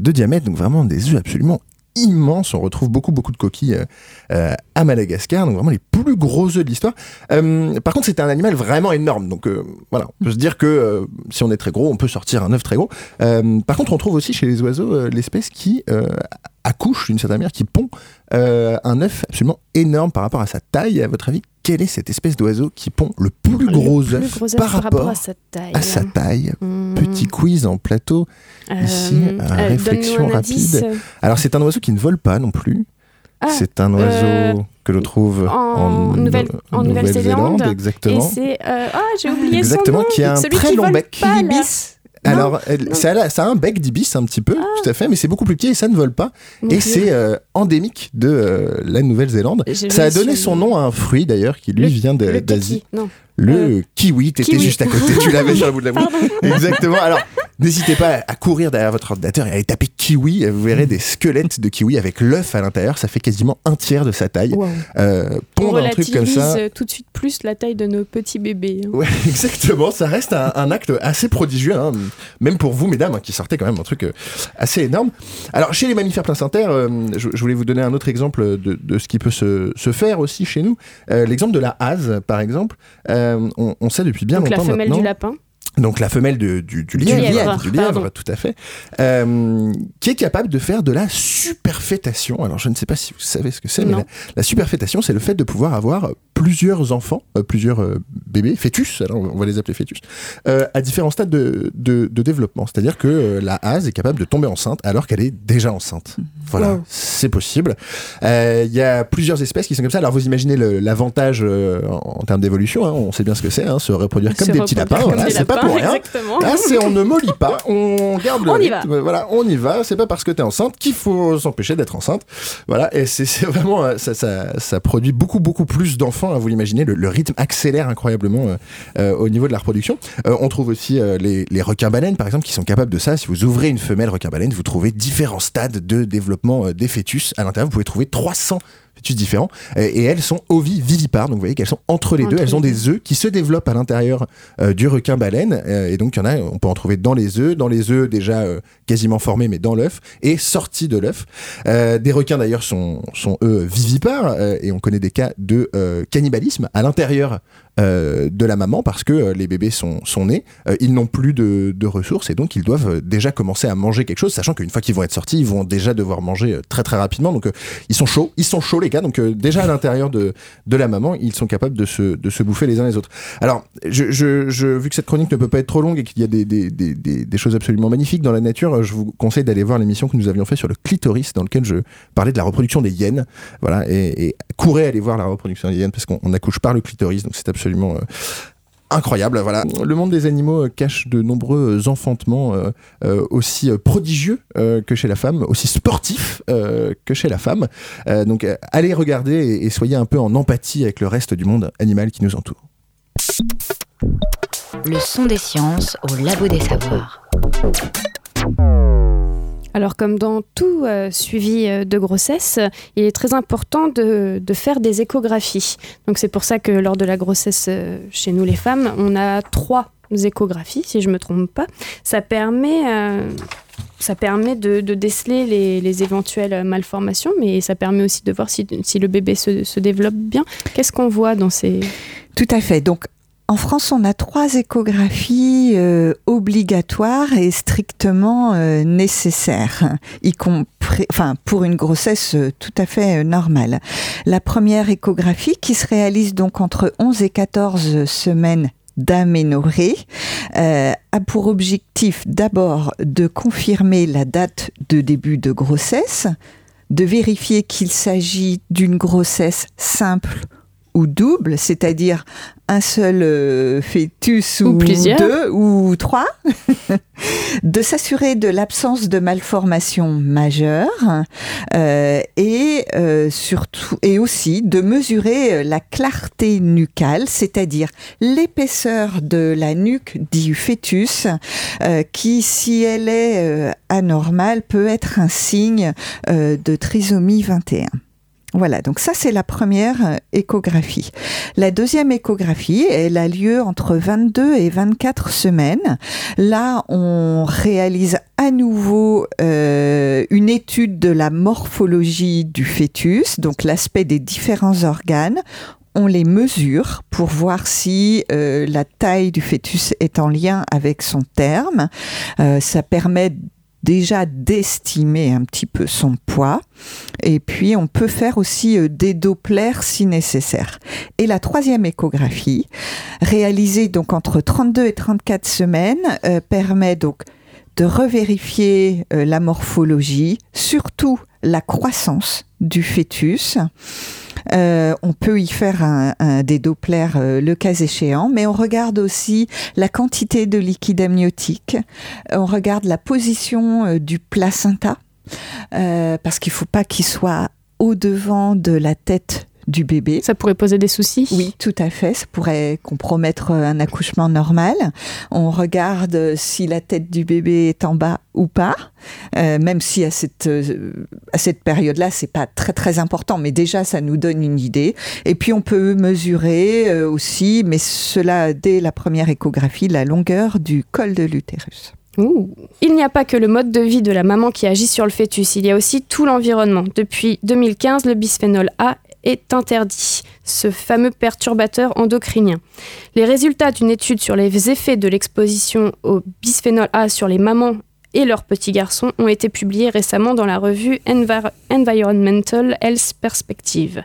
F: de diamètre. Donc vraiment des œufs absolument immense. On retrouve beaucoup, beaucoup de coquilles euh, euh, à Madagascar, donc vraiment les plus gros œufs de l'histoire. Euh, par contre, c'était un animal vraiment énorme. Donc voilà, on peut se dire que si on est très gros, on peut sortir un œuf très gros. par contre, on trouve aussi chez les oiseaux l'espèce qui accouche d'une certaine manière, qui pond un œuf absolument énorme par rapport à sa taille. À votre avis, quelle est cette espèce d'oiseau qui pond le plus gros œuf par, rapport à sa taille, à sa taille? Hmm. Petit quiz en plateau ici, réflexion rapide. Alors c'est un oiseau qui ne vole pas non plus. Ah, c'est un oiseau euh, que l'on trouve en, Nouvelle-Zélande. exactement.
B: Et c'est euh, ah j'ai oublié
F: exactement,
B: son nom.
F: qui a un très long bec. Alors, ça, a, un bec d'ibis un petit peu, ah. tout à fait, mais c'est beaucoup plus petit et ça ne vole pas. et c'est euh, endémique de euh, la Nouvelle-Zélande. Ça a donné son nom à un fruit d'ailleurs qui lui vient d'Asie. Le euh, kiwi, t'étais juste à côté, tu l'avais sur le bout de la bouche. Exactement. Alors, n'hésitez pas à courir derrière votre ordinateur et à aller taper kiwi. Vous verrez des squelettes de kiwi avec l'œuf à l'intérieur. Ça fait quasiment un tiers de sa taille.
B: Euh, pondre un truc comme ça. tout de suite plus la taille de nos petits bébés.
F: Hein. Ouais, exactement. Ça reste un, acte assez prodigieux, hein. même pour vous, mesdames, hein, qui sortez quand même un truc euh, assez énorme. Alors, chez les mammifères placentaires, euh, je, voulais vous donner un autre exemple de, de ce qui peut se, se, faire aussi chez nous. L'exemple de la hase, par exemple. Euh, on, sait depuis bien longtemps
B: la femelle du lapin
F: donc la femelle du, du, lièvre, du lièvre, tout à fait, euh, qui est capable de faire de la superfétation. Alors je ne sais pas si vous savez ce que c'est, mais la, superfétation, c'est le fait de pouvoir avoir plusieurs enfants, euh, plusieurs euh, bébés, fœtus, alors on va les appeler fœtus, à différents stades de, de, développement. C'est-à-dire que la hase est capable de tomber enceinte alors qu'elle est déjà enceinte. Mhm. Voilà, c'est possible. Il y a plusieurs espèces qui sont comme ça. Alors vous imaginez l'avantage en, termes d'évolution, hein, on sait bien ce que c'est, hein, se reproduire comme des petits lapins. pas pour rien. Là, c'est on ne mollit pas, on garde le
B: on y va.
F: Voilà, on y va. C'est pas parce que tu es enceinte qu'il faut s'empêcher d'être enceinte. Voilà, et c'est vraiment euh, ça, ça, ça, produit beaucoup beaucoup plus d'enfants. Hein, vous l'imaginez, le, rythme accélère incroyablement euh, euh, au niveau de la reproduction. on trouve aussi les, les requins baleines, par exemple, qui sont capables de ça. Si vous ouvrez une femelle requin baleine, vous trouvez différents stades de développement des fœtus. À l'intérieur, vous pouvez trouver 300 fœtus différents. Et elles sont ovivivipares, donc vous voyez qu'elles sont entre les deux. Elles ont des œufs qui se développent à l'intérieur euh, du requin baleine. Euh, et donc il y en a, on peut en trouver dans les œufs, dans les œufs déjà euh, quasiment formés, mais dans l'œuf, et sortis de l'œuf. des requins d'ailleurs sont, sont eux vivipares, et on connaît des cas de cannibalisme à l'intérieur de la maman parce que les bébés sont, sont nés, ils n'ont plus de, de, ressources et donc ils doivent déjà commencer à manger quelque chose, sachant qu'une fois qu'ils vont être sortis, ils vont déjà devoir manger très très rapidement. Donc ils sont chauds, ils sont chauds les gars. Donc déjà à l'intérieur de, de la maman, ils sont capables de se, de se bouffer les uns les autres. Alors, je, je, vu que cette chronique ne peut pas être trop longue et qu'il y a des, des, des, des, choses absolument magnifiques dans la nature, je vous conseille d'aller voir l'émission que nous avions fait sur le clitoris, dans lequel je parlais de la reproduction des hyènes. Voilà, et, et courez aller voir la reproduction des hyènes parce qu'on accouche par le clitoris, donc c'est absolument euh, incroyable. Voilà, le monde des animaux euh, cache de nombreux enfantements euh, aussi prodigieux que chez la femme, aussi sportifs que chez la femme. donc, allez regarder et, et soyez un peu en empathie avec le reste du monde animal qui nous entoure.
A: Le son des sciences au labo des savoirs.
B: Alors comme dans tout euh, suivi euh, de grossesse, il est très important de, faire des échographies. Donc c'est pour ça que lors de la grossesse euh, chez nous les femmes, on a trois échographies, si je ne me trompe pas. Ça permet, ça permet de, déceler les, éventuelles malformations, mais ça permet aussi de voir si, le bébé se, se développe bien. Qu'est-ce qu'on voit dans ces...
C: Tout à fait. Donc en France, on a trois échographies euh, obligatoires et strictement euh, nécessaires, y compris, enfin, pour une grossesse euh, tout à fait normale. La première échographie, qui se réalise donc entre 11 et 14 semaines d'aménorrhée a pour objectif d'abord de confirmer la date de début de grossesse, de vérifier qu'il s'agit d'une grossesse simple ou double, c'est-à-dire un seul euh, fœtus ou, deux ou trois, de s'assurer de l'absence de malformation majeure euh, et euh, surtout et aussi de mesurer la clarté nucale, c'est-à-dire l'épaisseur de la nuque du fœtus, qui, si elle est anormale, peut être un signe de trisomie 21. Voilà, donc ça c'est la première euh, échographie. La deuxième échographie, elle a lieu entre 22 et 24 semaines. Là, on réalise à nouveau euh, une étude de la morphologie du fœtus, donc l'aspect des différents organes on les mesure pour voir si euh, la taille du fœtus est en lien avec son terme. ça permet déjà d'estimer un petit peu son poids. Et puis, on peut faire aussi euh, des dopplers si nécessaire. Et la troisième échographie, réalisée donc entre 32 et 34 semaines, euh, permet donc de revérifier euh, la morphologie, surtout la croissance du fœtus. Euh, on peut y faire un, des Dopplers euh, le cas échéant, mais on regarde aussi la quantité de liquide amniotique, on regarde la position du placenta, parce qu'il ne faut pas qu'il soit au devant de la tête du bébé.
B: Ça pourrait poser des soucis?
C: Oui, tout à fait. Ça pourrait compromettre un accouchement normal. On regarde si la tête du bébé est en bas ou pas, euh, même si à cette, euh, à cette période-là, c'est pas très très important, mais déjà ça nous donne une idée. Et puis on peut mesurer euh, aussi, mais cela dès la première échographie, la longueur du col de l'utérus.
B: Il n'y a pas que le mode de vie de la maman qui agit sur le fœtus, il y a aussi tout l'environnement. Depuis 2015, le bisphénol A est interdit, ce fameux perturbateur endocrinien. Les résultats d'une étude sur les effets de l'exposition au bisphénol A sur les mamans et leurs petits garçons ont été publiés récemment dans la revue Environmental Health Perspective.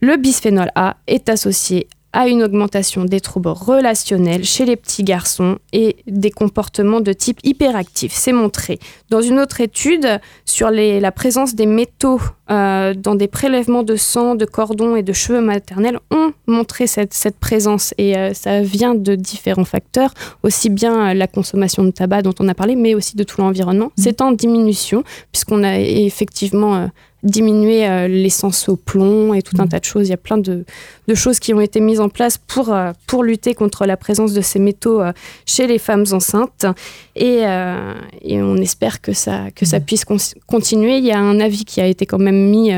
B: Le bisphénol A est associé à une augmentation des troubles relationnels chez les petits garçons et des comportements de type hyperactif. C'est montré. Dans une autre étude sur la présence des métaux euh, dans des prélèvements de sang, de cordons et de cheveux maternels, ont montré cette, présence et euh, ça vient de différents facteurs, aussi bien la consommation de tabac dont on a parlé, mais aussi de tout l'environnement. Mmh. C'est en diminution puisqu'on a effectivement euh, diminuer euh, l'essence au plomb et tout un mm. tas de choses. Il y a plein de, choses qui ont été mises en place pour, euh, pour lutter contre la présence de ces métaux euh, chez les femmes enceintes. Et, on espère que ça, que ça mm. puisse continuer. Il y a un avis qui a été quand même mis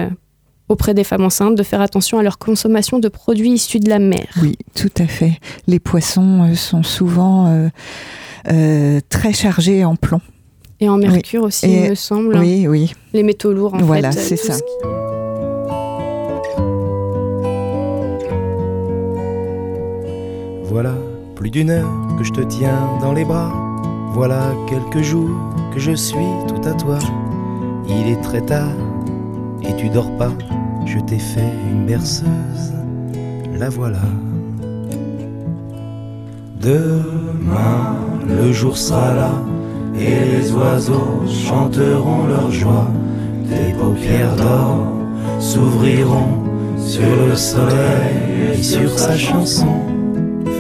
B: auprès des femmes enceintes de faire attention à leur consommation de produits issus de la mer.
C: Oui, tout à fait. Les poissons sont souvent très chargés en plomb.
B: Et en mercure aussi, il me semble.
C: Oui, oui.
B: Les métaux lourds, en fait.
C: Voilà, c'est ça.
G: voilà plus d'une heure que je te tiens dans les bras. Voilà quelques jours que je suis tout à toi. Il est très tard et tu dors pas. Je t'ai fait une berceuse, la voilà. Demain, le jour sera là et les oiseaux chanteront leur joie. Tes paupières d'or s'ouvriront sur le soleil et sur sa chanson.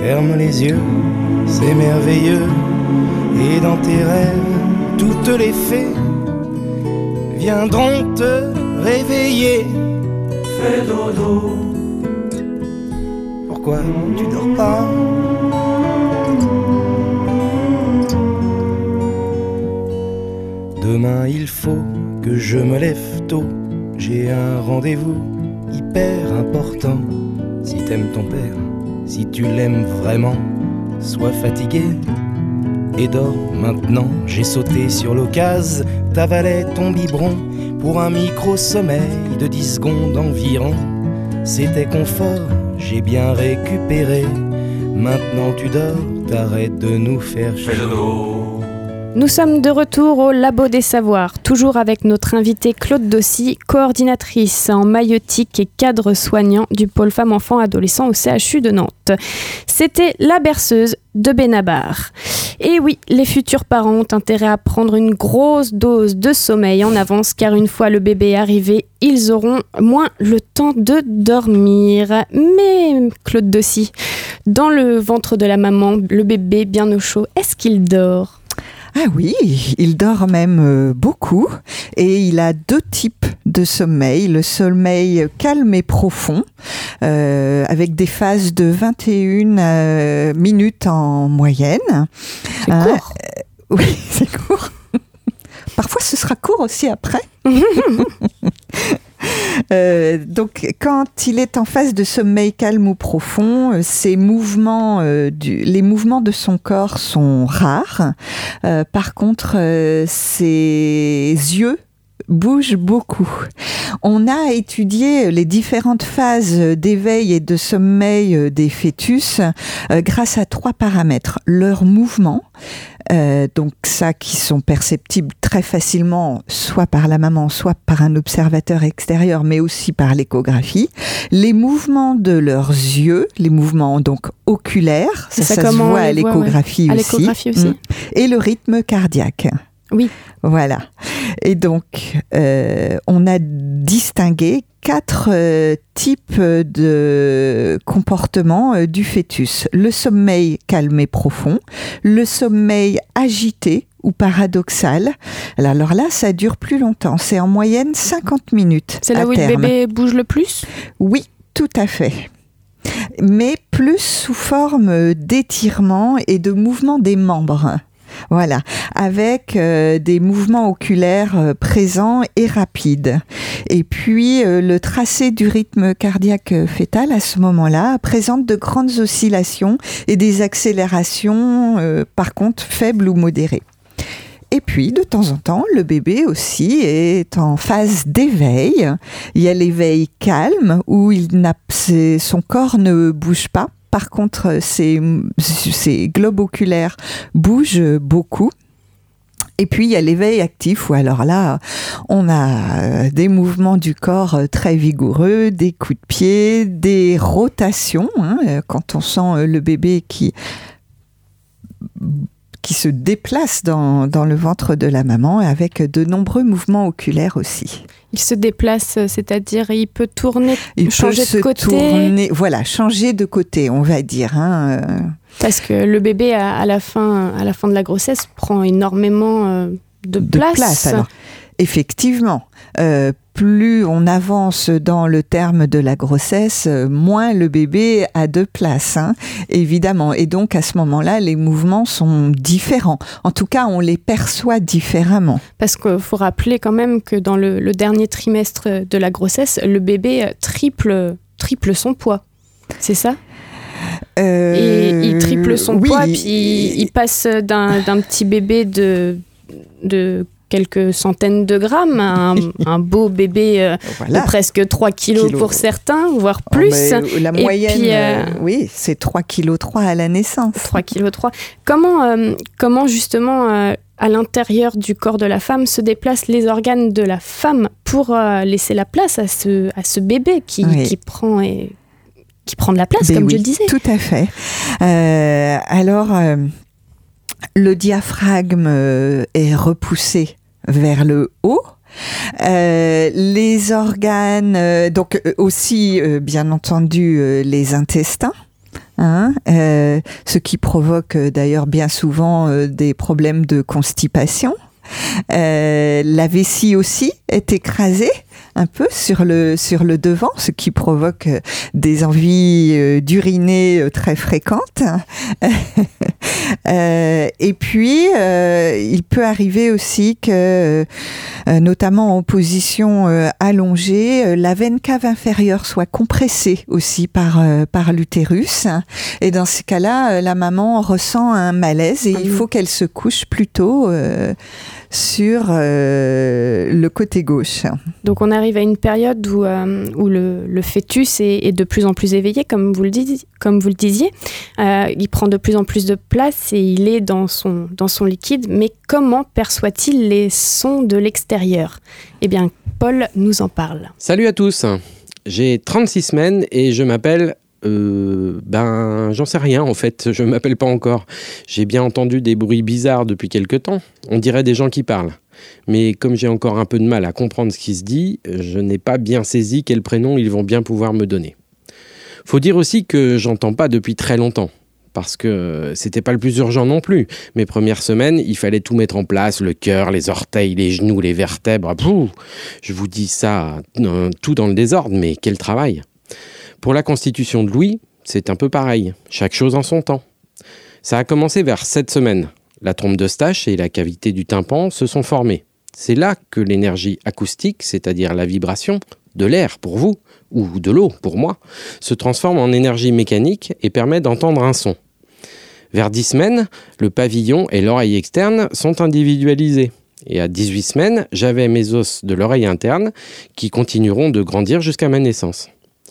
G: Ferme les yeux, c'est merveilleux. Et dans tes rêves, toutes les fées viendront te réveiller. Fais dodo. Pourquoi tu dors pas? Demain il faut que je me lève tôt. J'ai un rendez-vous hyper important. Si t'aimes ton père, si tu l'aimes vraiment, sois fatigué et dors maintenant. J'ai sauté sur l'occasion, t'avalais ton biberon pour un micro-sommeil de 10 secondes environ. C'était confort, j'ai bien récupéré. Maintenant tu dors, t'arrêtes de nous faire chier.
B: Nous sommes de retour au Labo des Savoirs, toujours avec notre invitée Claude Dossy, coordinatrice en maïotique et cadre soignant du pôle femmes-enfants-adolescents au CHU de Nantes. C'était La berceuse de Benabar. Et oui, les futurs parents ont intérêt à prendre une grosse dose de sommeil en avance car une fois le bébé arrivé, ils auront moins le temps de dormir. Mais Claude Dossy, dans le ventre de la maman, le bébé bien au chaud, est-ce qu'il dort?
C: Ah oui, il dort même euh, beaucoup et il a deux types de sommeil. Le sommeil calme et profond euh, avec des phases de 21 euh, minutes en moyenne.
B: C'est court.
C: euh, oui, c'est court. Parfois, ce sera court aussi après. Euh, donc, quand il est en phase de sommeil calme ou profond, euh, ses mouvements, euh, du- les mouvements de son corps sont rares. Par contre, ses yeux bougent beaucoup. On a étudié les différentes phases d'éveil et de sommeil des fœtus euh, grâce à trois paramètres. Leur mouvement, euh, donc ça qui sont perceptibles très facilement, soit par la maman, soit par un observateur extérieur, mais aussi par l'échographie. Les mouvements de leurs yeux, les mouvements donc oculaires, ça,
B: Ça,
C: ça se voit à
B: ouais.
C: l'échographie
B: À
C: aussi.
B: aussi.
C: Mm. Et le rythme cardiaque.
B: Oui.
C: Voilà. Et donc, euh, on a distingué quatre euh, types de comportements euh, du fœtus. Le sommeil calme et profond, le sommeil agité ou paradoxal. Alors là, ça dure plus longtemps. C'est en moyenne 50 minutes.
B: C'est là où le bébé bouge le plus?
C: Oui, tout à fait. Mais plus sous forme d'étirement et de mouvement des membres. Voilà, avec euh, des mouvements oculaires euh, présents et rapides. Et puis, euh, le tracé du rythme cardiaque euh, fœtal, à ce moment-là, présente de grandes oscillations et des accélérations, euh, par contre, faibles ou modérées. Et puis, de temps en temps, le bébé aussi est en phase d'éveil. Il y a l'éveil calme où il son corps ne bouge pas. Par contre, ses, ses globes oculaires bougent beaucoup. Et puis il y a l'éveil actif où alors là, on a euh, des mouvements du corps euh, très vigoureux, des coups de pied, des rotations. hein, euh, quand on sent euh, le bébé qui qui se déplace dans, dans le ventre de la maman avec de nombreux mouvements oculaires aussi.
B: Il se déplace, euh, c'est-à-dire il peut tourner
C: Il
B: Changer
C: peut
B: de
C: se
B: côté.
C: tourner, voilà, changer de côté, on va dire. hein, euh.
B: parce que le bébé à, la fin, à la fin de la grossesse prend énormément euh, de,
C: de place. alors. Effectivement, euh, plus on avance dans le terme de la grossesse, euh, moins le bébé a de place, hein, évidemment. Et donc à ce moment-là, les mouvements sont différents. En tout cas, on les perçoit différemment.
B: Parce qu'il faut rappeler quand même que dans le, le dernier trimestre de la grossesse, le bébé euh, triple, triple son poids. C'est ça?
C: Euh,
B: Et il triple son
C: oui,
B: poids,
C: il-
B: puis il, il passe d'un d'un petit bébé de, de quelques centaines de grammes, un, beau bébé de presque 3 kilos, pour certains, voire oh, plus.
C: la moyenne, oui, c'est 3 kg 3 à la naissance.
B: 3 kg 3. Comment, comment justement à l'intérieur du corps de la femme se déplacent les organes de la femme pour laisser la place à ce, à ce bébé qui, qui prend et qui prend de la place, ben comme je le disais.
C: Tout à fait. Euh, alors, euh, le diaphragme euh, est repoussé vers le haut. les organes, donc aussi bien entendu les intestins, hein, ce qui provoque d'ailleurs bien souvent des problèmes de constipation. la vessie aussi est écrasée un peu sur le, sur le devant, ce qui provoque euh, des envies euh, d'uriner euh, très fréquentes. et puis, il peut arriver aussi que, notamment en position allongée, la veine cave inférieure soit compressée aussi par, par l'utérus. Et dans ce cas-là, la maman ressent un malaise et il faut qu'elle se couche plutôt sur le côté gauche.
B: Donc on arrive à une période où, euh, où le, fœtus est, de plus en plus éveillé, comme vous le, comme vous le disiez. Euh, il prend de plus en plus de place et il est dans son, dans son liquide. Mais comment perçoit-il les sons de l'extérieur? Eh bien, Paul nous en parle.
H: Salut à tous J'ai 36 semaines et je m'appelle euh, ben, j'en sais rien en fait, je m'appelle pas encore. J'ai bien entendu des bruits bizarres depuis quelque temps. On dirait des gens qui parlent mais comme j'ai encore un peu de mal à comprendre ce qui se dit, je n'ai pas bien saisi quel prénom ils vont bien pouvoir me donner. Faut dire aussi que j'entends pas depuis très longtemps parce que c'était pas le plus urgent non plus. Mes premières semaines, il fallait tout mettre en place, le cœur, les orteils, les genoux, les vertèbres. je vous dis ça euh, tout dans le désordre, mais quel travail. Pour la constitution de Louis, c'est un peu pareil, chaque chose en son temps. Ça a commencé vers 7 semaines. La trompe de Stache et la cavité du tympan se sont formées. C'est là que l'énergie acoustique, c'est-à-dire la vibration, de l'air pour vous, ou de l'eau pour moi, se transforme en énergie mécanique et permet d'entendre un son. Vers 10 semaines, le pavillon et l'oreille externe sont individualisés. Et à 18 semaines, j'avais mes os de l'oreille interne qui continueront de grandir jusqu'à ma naissance.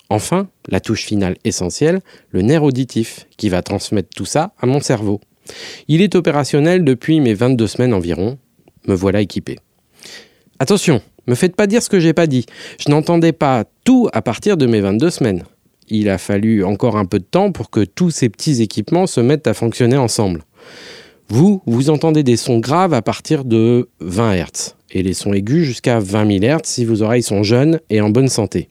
H: Enfin, la touche finale essentielle, le nerf auditif, qui va transmettre tout ça à mon cerveau. Il est opérationnel depuis mes 22 semaines environ. Me voilà équipé. Attention, me faites pas dire ce que j'ai pas dit. Je n'entendais pas tout à partir de mes 22 semaines. Il a fallu encore un peu de temps pour que tous ces petits équipements se mettent à fonctionner ensemble. Vous, vous entendez des sons graves à partir de 20 Hz et les sons aigus jusqu'à 20 000 Hz si vos oreilles sont jeunes et en bonne santé.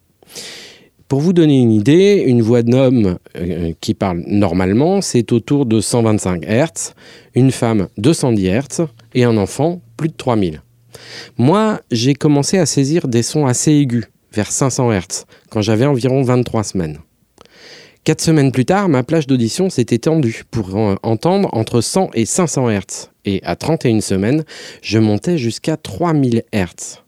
H: Pour vous donner une idée, une voix d'homme euh, qui parle normalement, c'est autour de 125 Hz, une femme 210 Hz et un enfant plus de 3000. Moi, j'ai commencé à saisir des sons assez aigus, vers 500 Hz, quand j'avais environ 23 semaines. Quatre semaines plus tard, ma plage d'audition s'est étendue pour entendre entre 100 et 500 Hz. Et à 31 semaines, je montais jusqu'à 3000 Hz.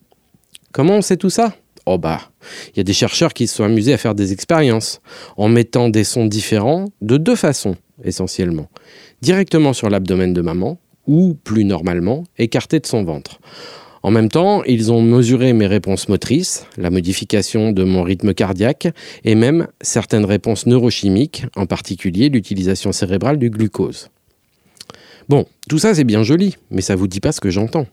H: Comment on sait tout ça? Oh bah, il y a des chercheurs qui se sont amusés à faire des expériences en mettant des sons différents de deux façons essentiellement. Directement sur l'abdomen de maman ou plus normalement écarté de son ventre. En même temps, ils ont mesuré mes réponses motrices, la modification de mon rythme cardiaque et même certaines réponses neurochimiques, en particulier l'utilisation cérébrale du glucose. Bon, tout ça c'est bien joli, mais ça vous dit pas ce que j'entends.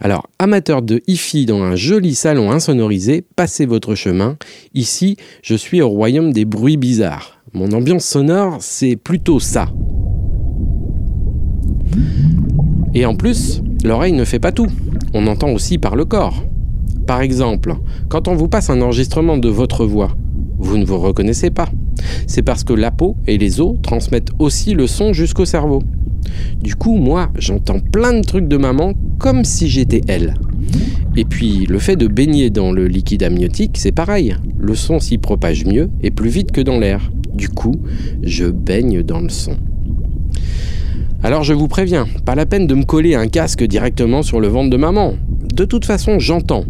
H: Alors, amateur de hi-fi dans un joli salon insonorisé, passez votre chemin. Ici, je suis au royaume des bruits bizarres. Mon ambiance sonore, c'est plutôt ça. Et en plus, l'oreille ne fait pas tout. On entend aussi par le corps. Par exemple, quand on vous passe un enregistrement de votre voix, vous ne vous reconnaissez pas. C'est parce que la peau et les os transmettent aussi le son jusqu'au cerveau. Du coup, moi, j'entends plein de trucs de maman comme si j'étais elle. Et puis, le fait de baigner dans le liquide amniotique, c'est pareil. Le son s'y propage mieux et plus vite que dans l'air. Du coup, je baigne dans le son. Alors je vous préviens, pas la peine de me coller un casque directement sur le ventre de maman. De toute façon, j'entends.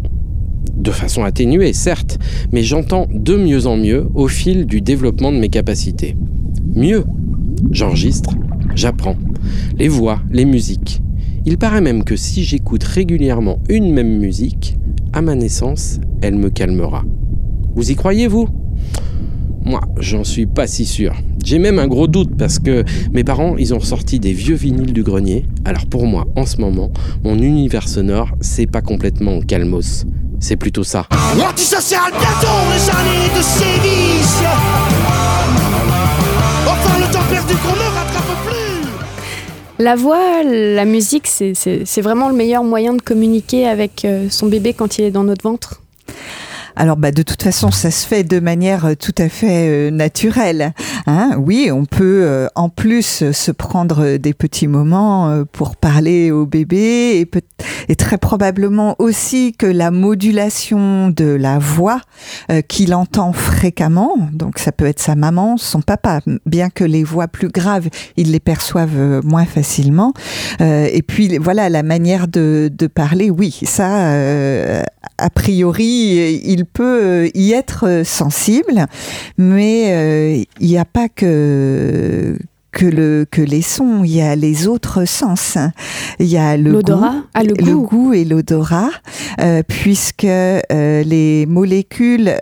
H: De façon atténuée, certes, mais j'entends de mieux en mieux au fil du développement de mes capacités. Mieux, j'enregistre, j'apprends les voix, les musiques. Il paraît même que si j'écoute régulièrement une même musique, à ma naissance, elle me calmera. Vous y croyez, vous? Moi, j'en suis pas si sûr. J'ai même un gros doute parce que mes parents, ils ont ressorti des vieux vinyles du grenier. Alors pour moi, en ce moment, mon univers sonore, c'est pas complètement calmos. C'est plutôt ça.
I: L'antisocial, bientôt les années de sévice. Enfin, le temps perdu qu'on rattrape.
B: La voix, la musique, c'est vraiment le meilleur moyen de communiquer avec euh, son bébé quand il est dans notre ventre?
C: Alors, bah, de toute façon, ça se fait de manière euh, tout à fait euh, naturelle. Hein oui, on peut euh, en plus se prendre des petits moments pour parler au bébé et, et, très probablement aussi que la modulation de la voix qu'il entend fréquemment, donc ça peut être sa maman, son papa, bien que les voix plus graves, ils les perçoivent moins facilement. et puis voilà, la manière de, de parler, oui, ça, a priori, il peut euh, y être euh, sensible, mais euh, il n'y a pas que que, le, que les sons, il y a les autres sens. Il y a le goût,
B: ah, le,
C: goût. et l'odorat, puisque les molécules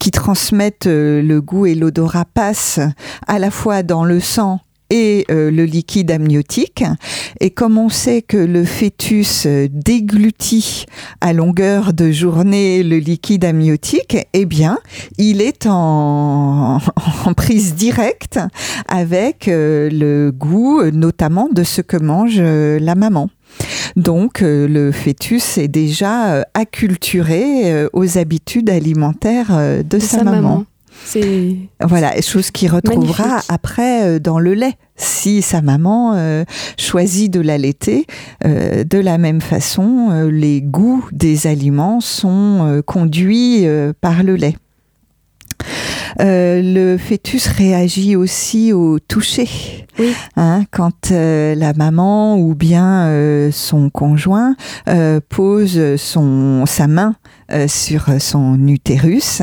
C: qui transmettent le goût et l'odorat passent à la fois dans le sang et euh, le liquide amniotique. Et comme on sait que le fœtus euh, déglutit à longueur de journée le liquide amniotique, eh bien, il est en, en prise directe avec euh, le goût, notamment de ce que mange la maman. Donc le fœtus est déjà acculturé aux habitudes alimentaires de, sa, maman.
B: C'est
C: voilà, chose qu'il retrouvera après euh, dans le lait. Si sa maman euh, choisit de l'allaiter, euh, de la même façon, les goûts des aliments sont conduits par le lait. Le fœtus réagit aussi au toucher. Hein, quand la maman ou bien son conjoint pose son, sa main sur son utérus,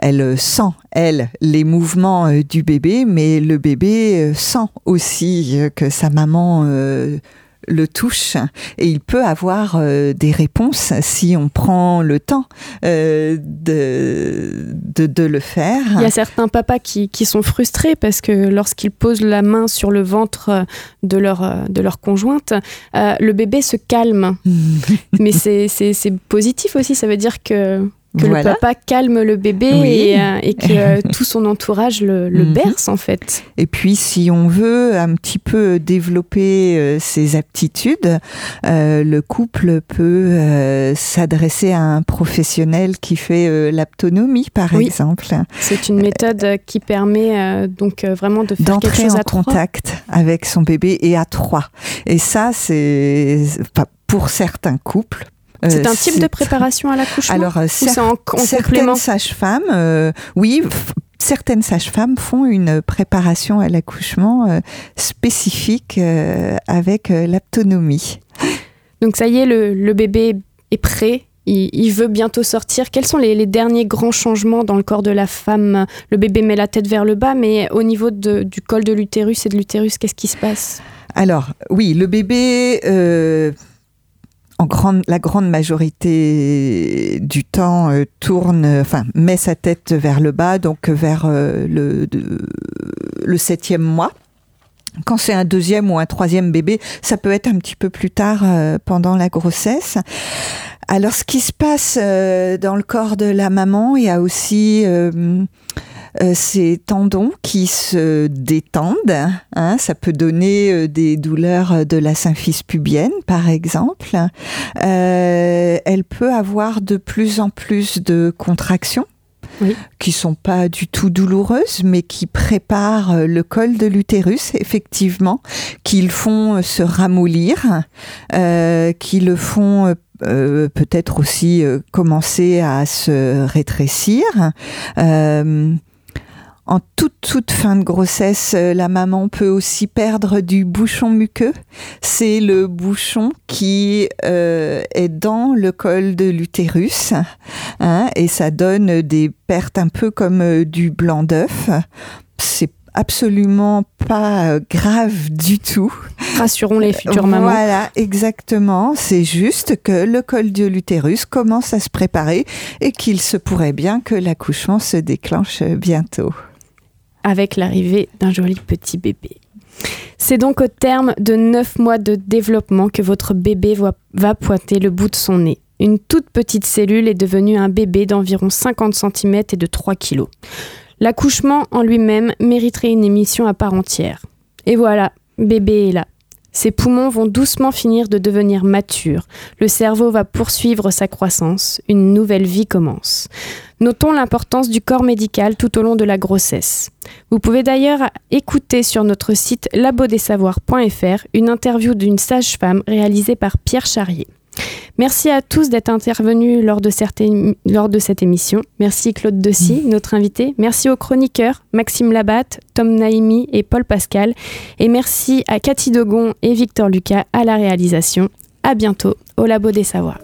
C: elle sent elle, les mouvements euh, du bébé, mais le bébé euh, sent aussi euh, que sa maman le touche et il peut avoir des réponses si on prend le temps de, de, le faire.
B: Il y a certains papas qui, qui sont frustrés parce que lorsqu'ils posent la main sur le ventre de leur, de leur conjointe, le bébé se calme. Mais c'est positif aussi, ça veut dire que que le papa calme le bébé et, euh, que euh, tout son entourage le, mhm. berce en fait.
C: Et puis si on veut un petit peu développer euh, ses aptitudes, le couple peut s'adresser à un professionnel qui fait l'aptonomie par exemple.
B: C'est une méthode qui permet donc vraiment de faire quelque chose
C: en contact avec son bébé et à trois. Et ça c'est pour certains couples
B: c'est un type de préparation à l'accouchement
C: Alors, euh, certaines sages-femmes, euh, oui, certaines sages-femmes font une préparation à l'accouchement spécifique avec l'aptonomie.
B: Donc ça y est, le, bébé est prêt. Il, veut bientôt sortir. Quels sont les, derniers grands changements dans le corps de la femme? Le bébé met la tête vers le bas, mais au niveau du col de l'utérus et de l'utérus, qu'est-ce qui se passe?
C: Alors, oui, le bébé en grande, la grande majorité du temps euh, tourne, enfin met sa tête vers le bas, donc vers euh, le, le septième mois. Quand c'est un deuxième ou un troisième bébé, ça peut être un petit peu plus tard euh, pendant la grossesse. Alors, ce qui se passe dans le corps de la maman, il y a aussi euh, ces tendons qui se détendent. Hein, ça peut donner euh, des douleurs de la symphyse pubienne, par exemple. Euh, elle peut avoir de plus en plus de contractions. Oui. qui sont pas du tout douloureuses, mais qui préparent le col de l'utérus, effectivement, qui le font se ramollir, qui le font peut-être aussi commencer à se rétrécir. En toute, toute fin de grossesse, euh, la maman peut aussi perdre du bouchon muqueux. C'est le bouchon qui euh, est dans le col de l'utérus hein, et ça donne des pertes un peu comme euh, du blanc d'œuf. C'est absolument pas grave du tout.
B: Rassurons les futures mamans.
C: Voilà, exactement. C'est juste que le col de l'utérus commence à se préparer et qu'il se pourrait bien que l'accouchement se déclenche bientôt.
B: Avec l'arrivée d'un joli petit bébé. C'est donc au terme de 9 mois de développement que votre bébé va pointer le bout de son nez. Une toute petite cellule est devenue un bébé d'environ 50 cm et de 3 kg. L'accouchement en lui-même mériterait une émission à part entière. Et voilà, bébé est là. Ses poumons vont doucement finir de devenir matures. Le cerveau va poursuivre sa croissance. Une nouvelle vie commence. Notons l'importance du corps médical tout au long de la grossesse. Vous pouvez d'ailleurs écouter sur notre site labodesavoirs.fr une interview d'une sage-femme réalisée par Pierre Charrier. Merci à tous d'être intervenus lors de, lors de, cette émission. Merci Claude Dessy, mm. notre invité. Merci aux chroniqueurs Maxime Labatte, Tom Naimi et Paul Pascal. Et merci à Cathy Dogon et Victor Lucas à la réalisation. À bientôt au Labo des Savoirs.